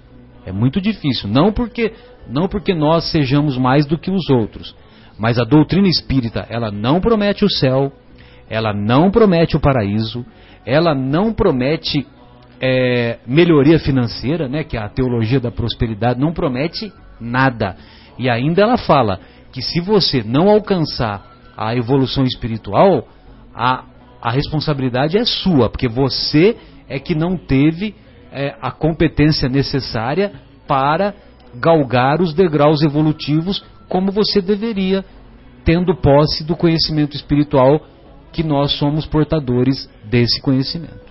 É muito difícil. Não porque, não porque nós sejamos mais do que os outros, Mas a doutrina espírita, ela não promete o céu, ela não promete o paraíso, ela não promete é, melhoria financeira, né, que a teologia da prosperidade não promete nada. E ainda ela fala que se você não alcançar a evolução espiritual, a, a responsabilidade é sua, porque você é que não teve é, a competência necessária para galgar os degraus evolutivos como você deveria, tendo posse do conhecimento espiritual que nós somos portadores desse conhecimento.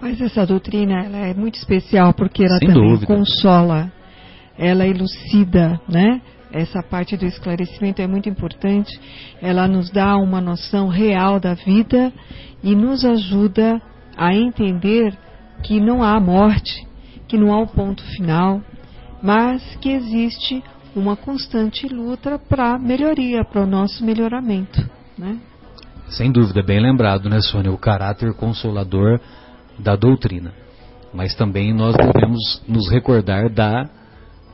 Mas essa doutrina ela é muito especial porque ela Sem também dúvida. consola, ela elucida, né? Essa parte do esclarecimento é muito importante. Ela nos dá uma noção real da vida e nos ajuda a entender que não há morte, que não há o ponto final, mas que existe uma constante luta para melhoria, para o nosso melhoramento, né? Sem dúvida, bem lembrado, né, Sônia? O caráter consolador da doutrina. Mas também nós devemos nos recordar da,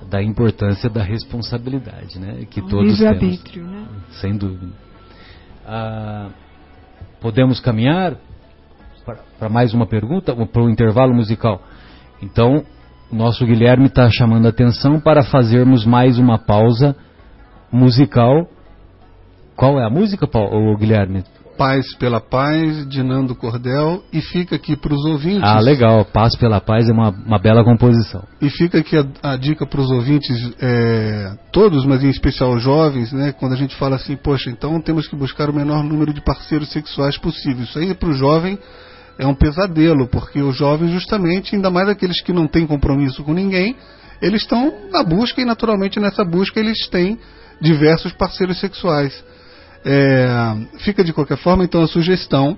da importância da responsabilidade, né? Que O todos temos. livre-arbítrio, né? Sem dúvida. Ah, podemos caminhar para mais uma pergunta, para o intervalo musical. Então, nosso Guilherme está chamando a atenção para fazermos mais uma pausa musical. Qual é a música, Paulo, Guilherme? Paz pela Paz, de Nando Cordel, e fica aqui para os ouvintes. Ah, legal. Paz pela Paz é uma, uma bela composição. E fica aqui a, a dica para os ouvintes, é, todos, mas em especial os jovens, né? Quando a gente fala assim, poxa, então temos que buscar o menor número de parceiros sexuais possível. Isso aí para o jovem é um pesadelo, porque os jovens, justamente, ainda mais aqueles que não têm compromisso com ninguém, eles estão na busca e, naturalmente, nessa busca eles têm diversos parceiros sexuais. É, fica de qualquer forma, então, a sugestão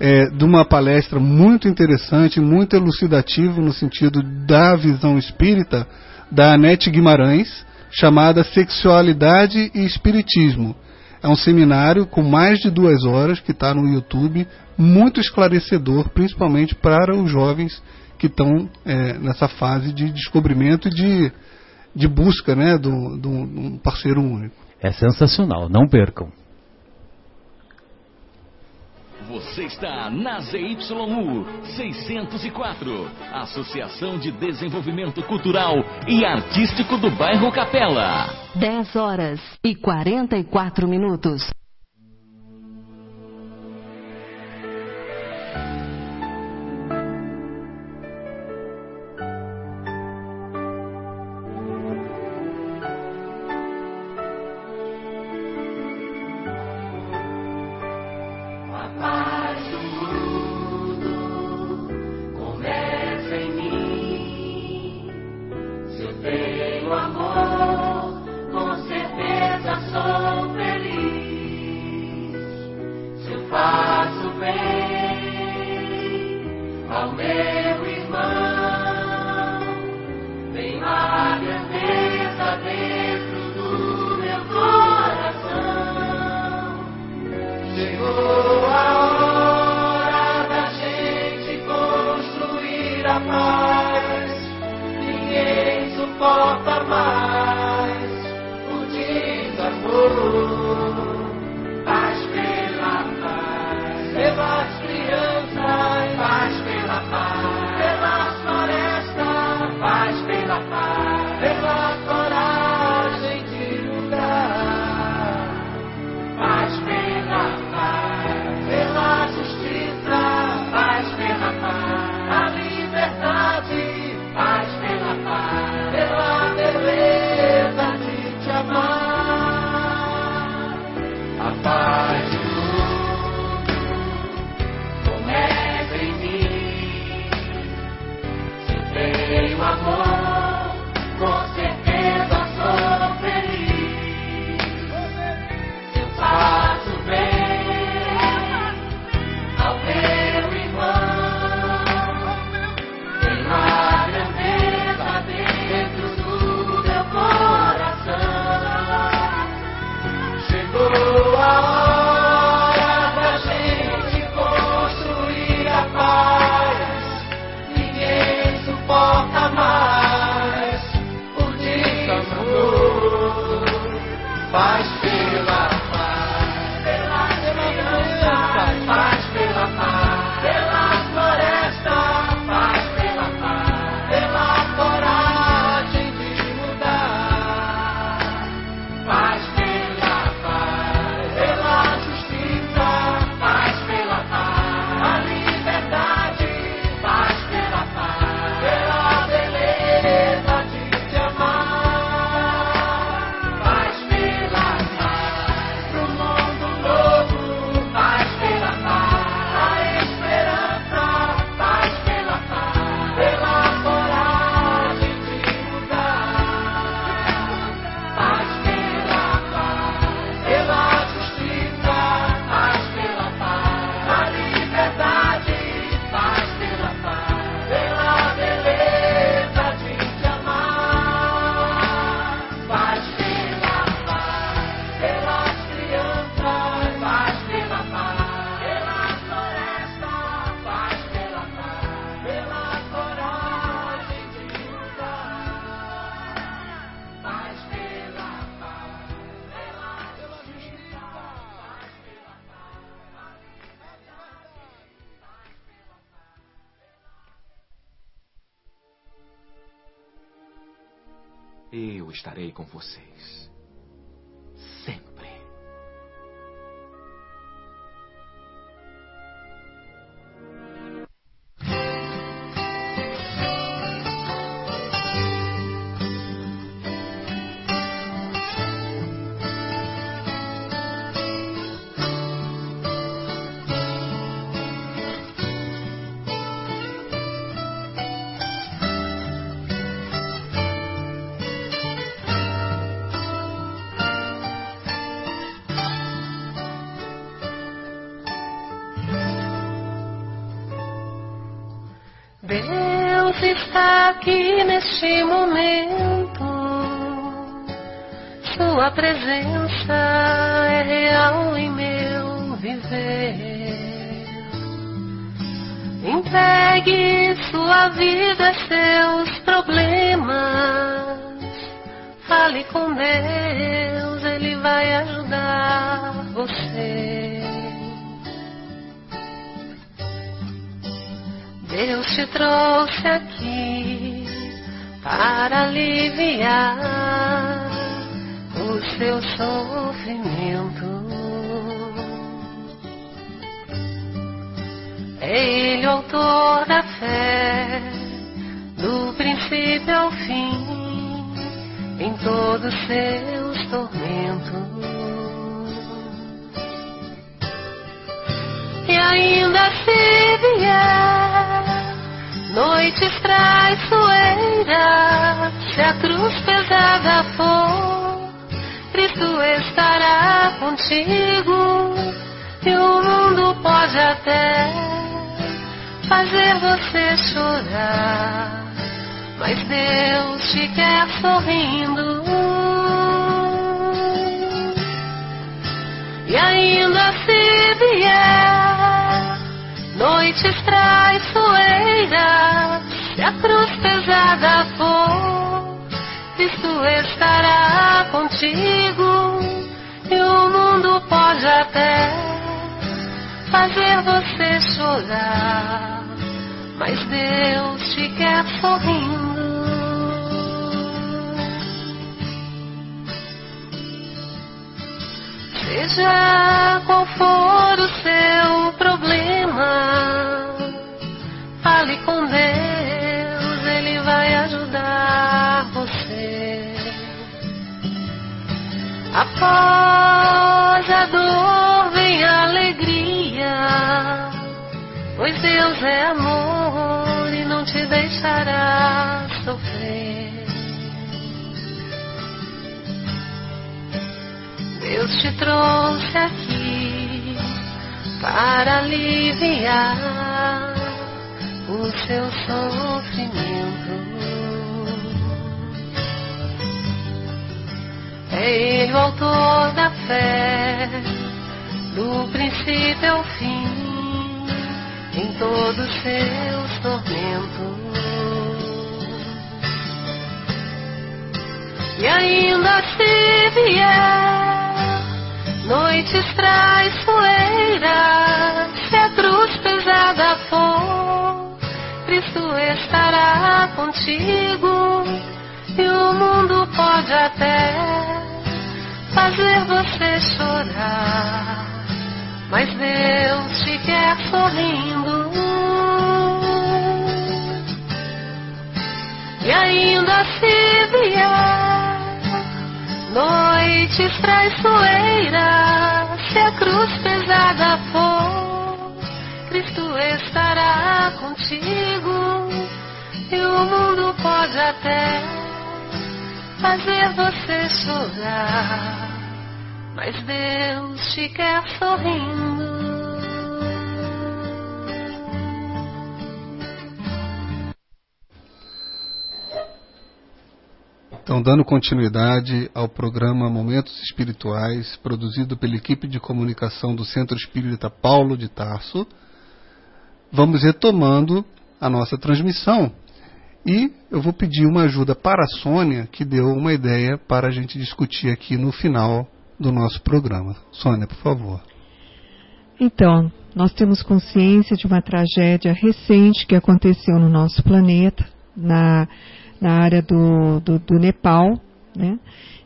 é, de uma palestra muito interessante, muito elucidativa no sentido da visão espírita da Anete Guimarães, chamada Sexualidade e Espiritismo. É um seminário com mais de duas horas que está no YouTube, muito esclarecedor, principalmente para os jovens que estão é, nessa fase de descobrimento e de, de busca né, de um parceiro único. É sensacional, não percam. Você está na ZYU 604, Associação de Desenvolvimento Cultural e Artístico do Bairro Capela. 10 horas e 44 minutos. Chegou a hora da gente construir a paz. Ninguém suporta mais estarei com vocês. Aqui neste momento. Sua presença é real em meu viver. Entregue sua vida, seus problemas. Fale com Deus, Ele vai ajudar você. Deus te trouxe aqui para aliviar o seu sofrimento. Ele autor da fé, do princípio ao fim, em todos seus tormentos. E ainda se vier noites traiçoeiras, se a cruz pesada for, Cristo estará contigo. E o mundo pode até fazer você chorar, mas Deus te quer sorrindo. E ainda se vier noites traiçoeiras, se a cruz pesada for, Cristo estará contigo. E o mundo pode até fazer você chorar, mas Deus te quer sorrindo. Seja qual for Após a dor vem a alegria, pois Deus é amor e não te deixará sofrer. Deus te trouxe aqui para aliviar o seu sofrimento. É Ele o autor da fé, do princípio ao fim, em todos seus tormentos. E ainda se vier noites traiçoeiras, se a cruz pesada for, Cristo estará contigo. E o mundo pode até fazer você chorar, mas Deus te quer sorrindo. E ainda se vier noites traiçoeiras, se a cruz pesada for, Cristo estará contigo. E o mundo pode até fazer você chorar, mas Deus te quer sorrindo. Então, dando continuidade ao programa Momentos Espirituais, produzido pela equipe de comunicação do Centro Espírita Paulo de Tarso, vamos retomando a nossa transmissão. E eu vou pedir uma ajuda para a Sônia, que deu uma ideia para a gente discutir aqui no final do nosso programa. Sônia, por favor. Então, nós temos consciência de uma tragédia recente que aconteceu no nosso planeta, na, na área do, do, do Nepal. Né?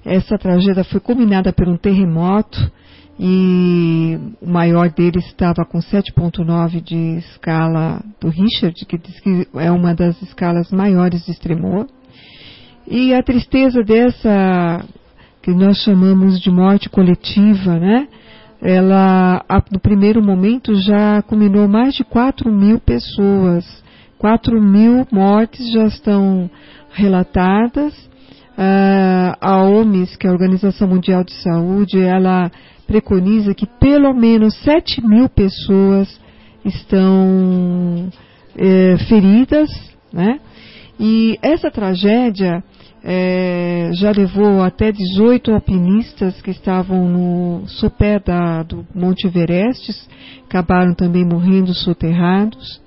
Essa tragédia foi culminada por um terremoto e o maior deles estava com 7.9 de escala do Richard, que diz que é uma das escalas maiores de extremor. E a tristeza dessa que nós chamamos de morte coletiva, né? Ela, no primeiro momento, já culminou mais de 4 mil pessoas. 4 mil mortes já estão relatadas. A OMS, que é a Organização Mundial de Saúde, ela preconiza que pelo menos 7 mil pessoas estão eh, feridas, né? E essa tragédia é, já levou até 18 alpinistas que estavam no sopé da, do Monte Everest, acabaram também morrendo soterrados.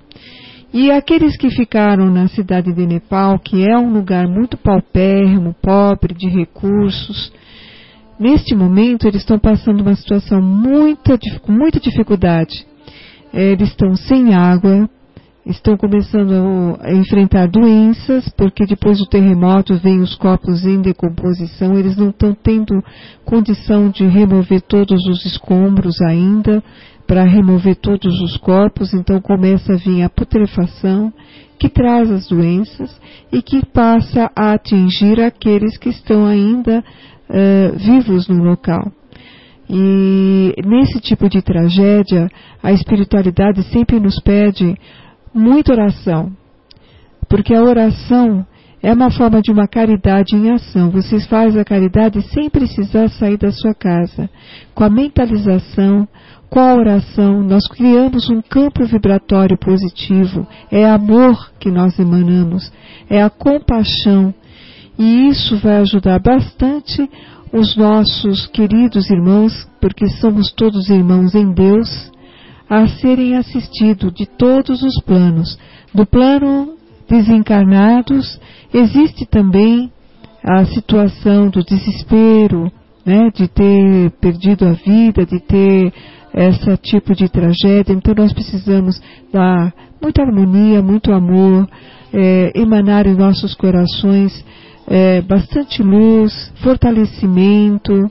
E aqueles que ficaram na cidade de Nepal, que é um lugar muito paupérrimo, pobre de recursos, neste momento eles estão passando uma situação muita, com muita dificuldade. Eles estão sem água, estão começando a enfrentar doenças, porque depois do terremoto vem os corpos em decomposição, eles não estão tendo condição de remover todos os escombros ainda, para remover todos os corpos, então começa a vir a putrefação, que traz as doenças e que passa a atingir aqueles que estão ainda uh, vivos no local. E nesse tipo de tragédia, a espiritualidade sempre nos pede muita oração. Porque a oração é uma forma de uma caridade em ação. Você faz a caridade sem precisar sair da sua casa. Com a mentalização, com a oração, nós criamos um campo vibratório positivo. É amor que nós emanamos, é a compaixão. E isso vai ajudar bastante os nossos queridos irmãos, porque somos todos irmãos em Deus, a serem assistidos de todos os planos. Do plano desencarnados, existe também a situação do desespero, né, de ter perdido a vida, de ter esse tipo de tragédia. Então nós precisamos dar muita harmonia, muito amor, é, emanar em nossos corações é, bastante luz, fortalecimento,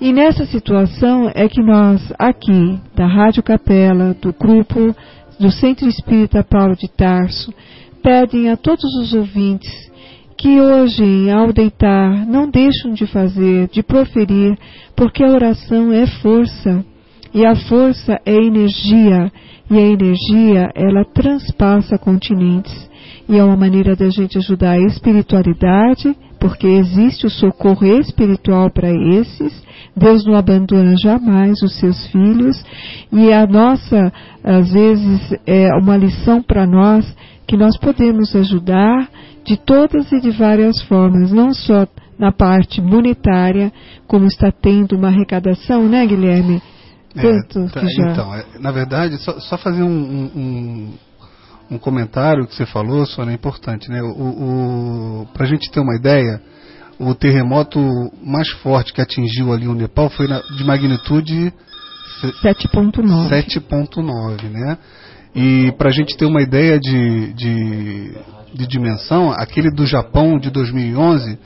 e nessa situação é que nós, aqui, da Rádio Capela, do grupo do Centro Espírita Paulo de Tarso, pedem a todos os ouvintes que hoje, ao deitar, não deixam de fazer, de proferir, porque a oração é força, e a força é energia, e a energia, ela transpassa continentes. E é uma maneira da gente ajudar a espiritualidade, porque existe o socorro espiritual para esses, Deus não abandona jamais os seus filhos e a nossa, às vezes, é uma lição para nós que nós podemos ajudar de todas e de várias formas, não só na parte monetária, como está tendo uma arrecadação, né, Guilherme? Quanto é, tá, já... Então, é, na verdade, só, só fazer um, um, um, comentário que você falou, Sônia, é importante, né? O, o Para a gente ter uma ideia, o terremoto mais forte que atingiu ali o Nepal foi na, de magnitude 7.9. 7.9, né? E para a gente ter uma ideia de, de, de, dimensão, aquele do Japão de 2011,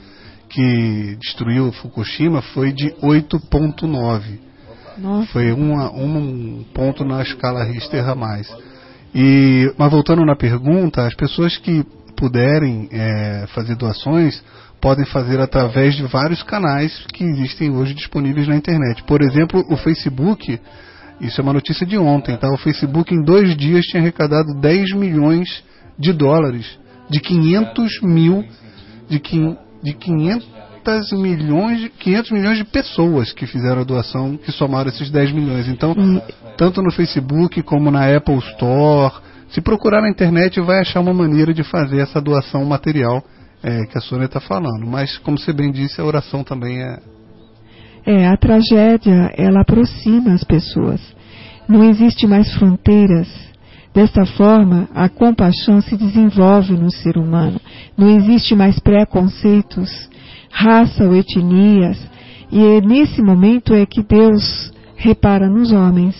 que destruiu Fukushima, foi de 8.9. Foi uma, um ponto na escala Richter a mais. E, mas voltando na pergunta, as pessoas que puderem é, fazer doações, podem fazer através de vários canais que existem hoje disponíveis na internet. Por exemplo, o Facebook, isso é uma notícia de ontem, tá? O Facebook em dois dias tinha arrecadado 10 milhões de dólares, de 500 mil, de, de 500 milhões, 500 milhões de pessoas que fizeram a doação, que somaram esses 10 milhões. Então, tanto no Facebook como na Apple Store, se procurar na internet vai achar uma maneira de fazer essa doação material é, que a Sônia está falando. Mas, como você bem disse, a oração também é. É, a tragédia, ela aproxima as pessoas. Não existe mais fronteiras. Desta forma, a compaixão se desenvolve no ser humano. Não existe mais preconceitos, raça ou etnias. E é nesse momento é que Deus repara nos homens.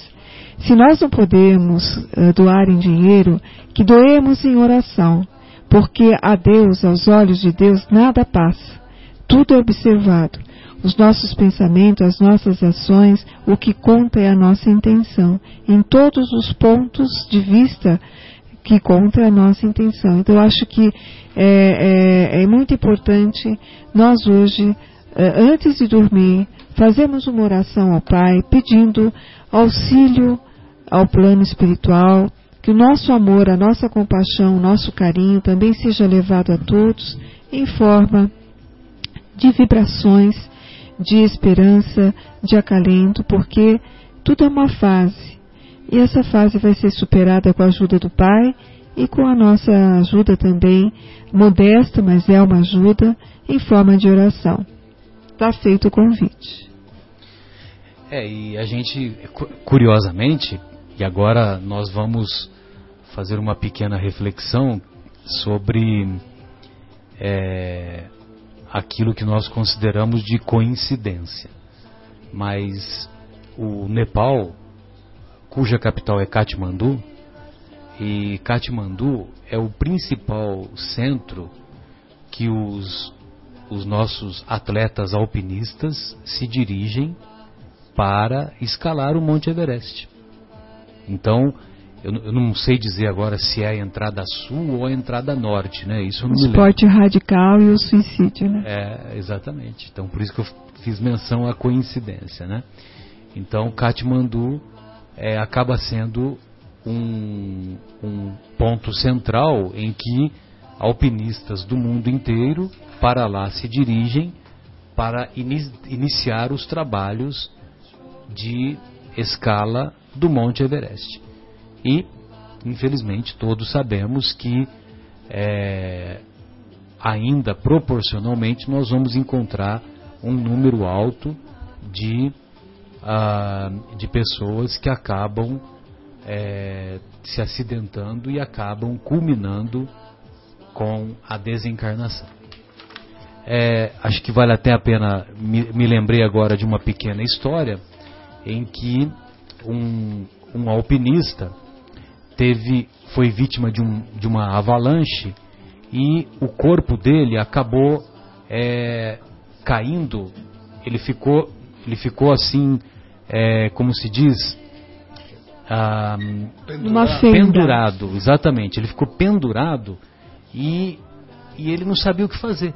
Se nós não podemos uh, doar em dinheiro, que doemos em oração porque a Deus, aos olhos de Deus, nada passa. Tudo é observado. Os nossos pensamentos, as nossas ações, o que conta é a nossa intenção. Em todos os pontos de vista que conta é a nossa intenção. Então, eu acho que é, é, é muito importante nós hoje, é, antes de dormir, fazermos uma oração ao Pai, pedindo auxílio ao plano espiritual, que o nosso amor, a nossa compaixão, o nosso carinho também seja levado a todos em forma de vibrações, de esperança, de acalento, porque tudo é uma fase. E essa fase vai ser superada com a ajuda do Pai e com a nossa ajuda também, modesta, mas é uma ajuda, em forma de oração. Está feito o convite. É, e a gente, curiosamente, e agora nós vamos fazer uma pequena reflexão sobre é, aquilo que nós consideramos de coincidência. Mas o Nepal, cuja capital é Katmandu, e Katmandu é o principal centro que os, os nossos atletas alpinistas se dirigem para escalar o Monte Everest. Então, eu, eu, não sei dizer agora se é a entrada sul ou a entrada norte, né? Isso eu não o esporte radical e o suicídio, né? É, exatamente. Então, por isso que eu fiz menção à coincidência, né? Então, Katmandu é, acaba sendo um, um ponto central em que alpinistas do mundo inteiro para lá se dirigem para in, iniciar os trabalhos de escala do Monte Everest. E, infelizmente, todos sabemos que é, ainda proporcionalmente nós vamos encontrar um número alto de, uh, de pessoas que acabam é, se acidentando e acabam culminando com a desencarnação. É, acho que vale até a pena, me, me lembrei agora de uma pequena história em que um, um alpinista teve, foi vítima de, um, de uma avalanche e o corpo dele acabou é, caindo, ele ficou, ele ficou assim, é, como se diz, ah, pendurado, exatamente, ele ficou pendurado e, e ele não sabia o que fazer.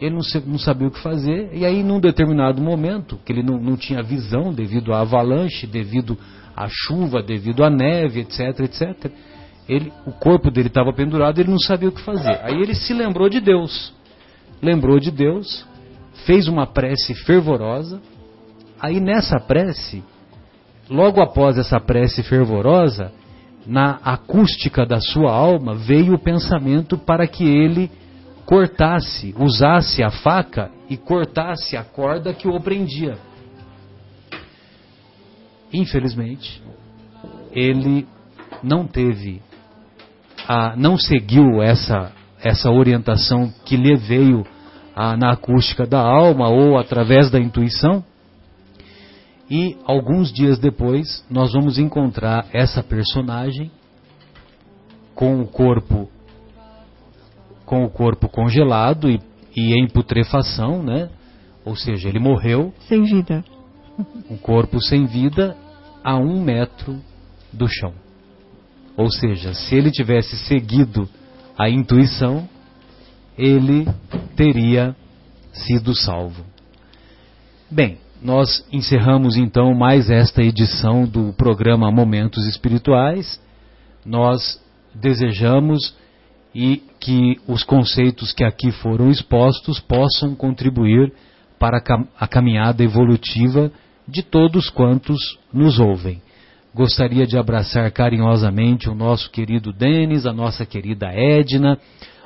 Ele não, não, sabia o que fazer, e aí num determinado momento, que ele não, não tinha visão devido à avalanche, devido à chuva, devido à neve, etc, etc, ele, o corpo dele estava pendurado, ele não sabia o que fazer. Aí ele se lembrou de Deus, lembrou de Deus, fez uma prece fervorosa, aí nessa prece, logo após essa prece fervorosa, na acústica da sua alma veio o pensamento para que ele cortasse, usasse a faca e cortasse a corda que o prendia. Infelizmente, ele não teve, a, não seguiu essa, essa orientação que lhe veio a, na acústica da alma ou através da intuição. E alguns dias depois, nós vamos encontrar essa personagem com o corpo com o corpo congelado e, e em putrefação, né? Ou seja, ele morreu. Sem vida. Um corpo sem vida a um metro do chão. Ou seja, se ele tivesse seguido a intuição, ele teria sido salvo. Bem, nós encerramos então mais esta edição do programa Momentos Espirituais. Nós desejamos e que os conceitos que aqui foram expostos possam contribuir para a caminhada evolutiva de todos quantos nos ouvem. Gostaria de abraçar carinhosamente o nosso querido Denis, a nossa querida Edna,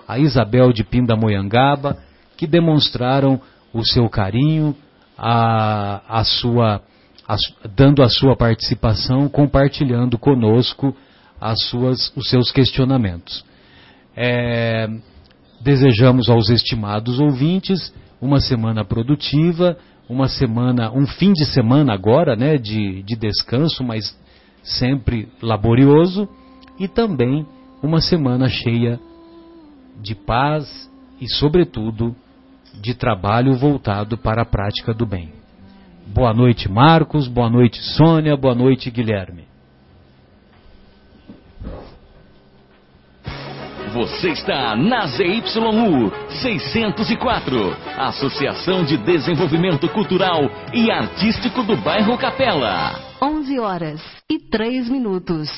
a Isabel de Pindamonhangaba, que demonstraram o seu carinho, a, a sua, a, dando a sua participação, compartilhando conosco as suas, os seus questionamentos. É, desejamos aos estimados ouvintes uma semana produtiva, uma semana, um fim de semana agora, né, de, de descanso, mas sempre laborioso, e também uma semana cheia de paz e, sobretudo, de trabalho voltado para a prática do bem. Boa noite, Marcos. Boa noite, Sônia. Boa noite, Guilherme. Você está na ZYU 604, Associação de Desenvolvimento Cultural e Artístico do Bairro Capela. 11 horas e 3 minutos.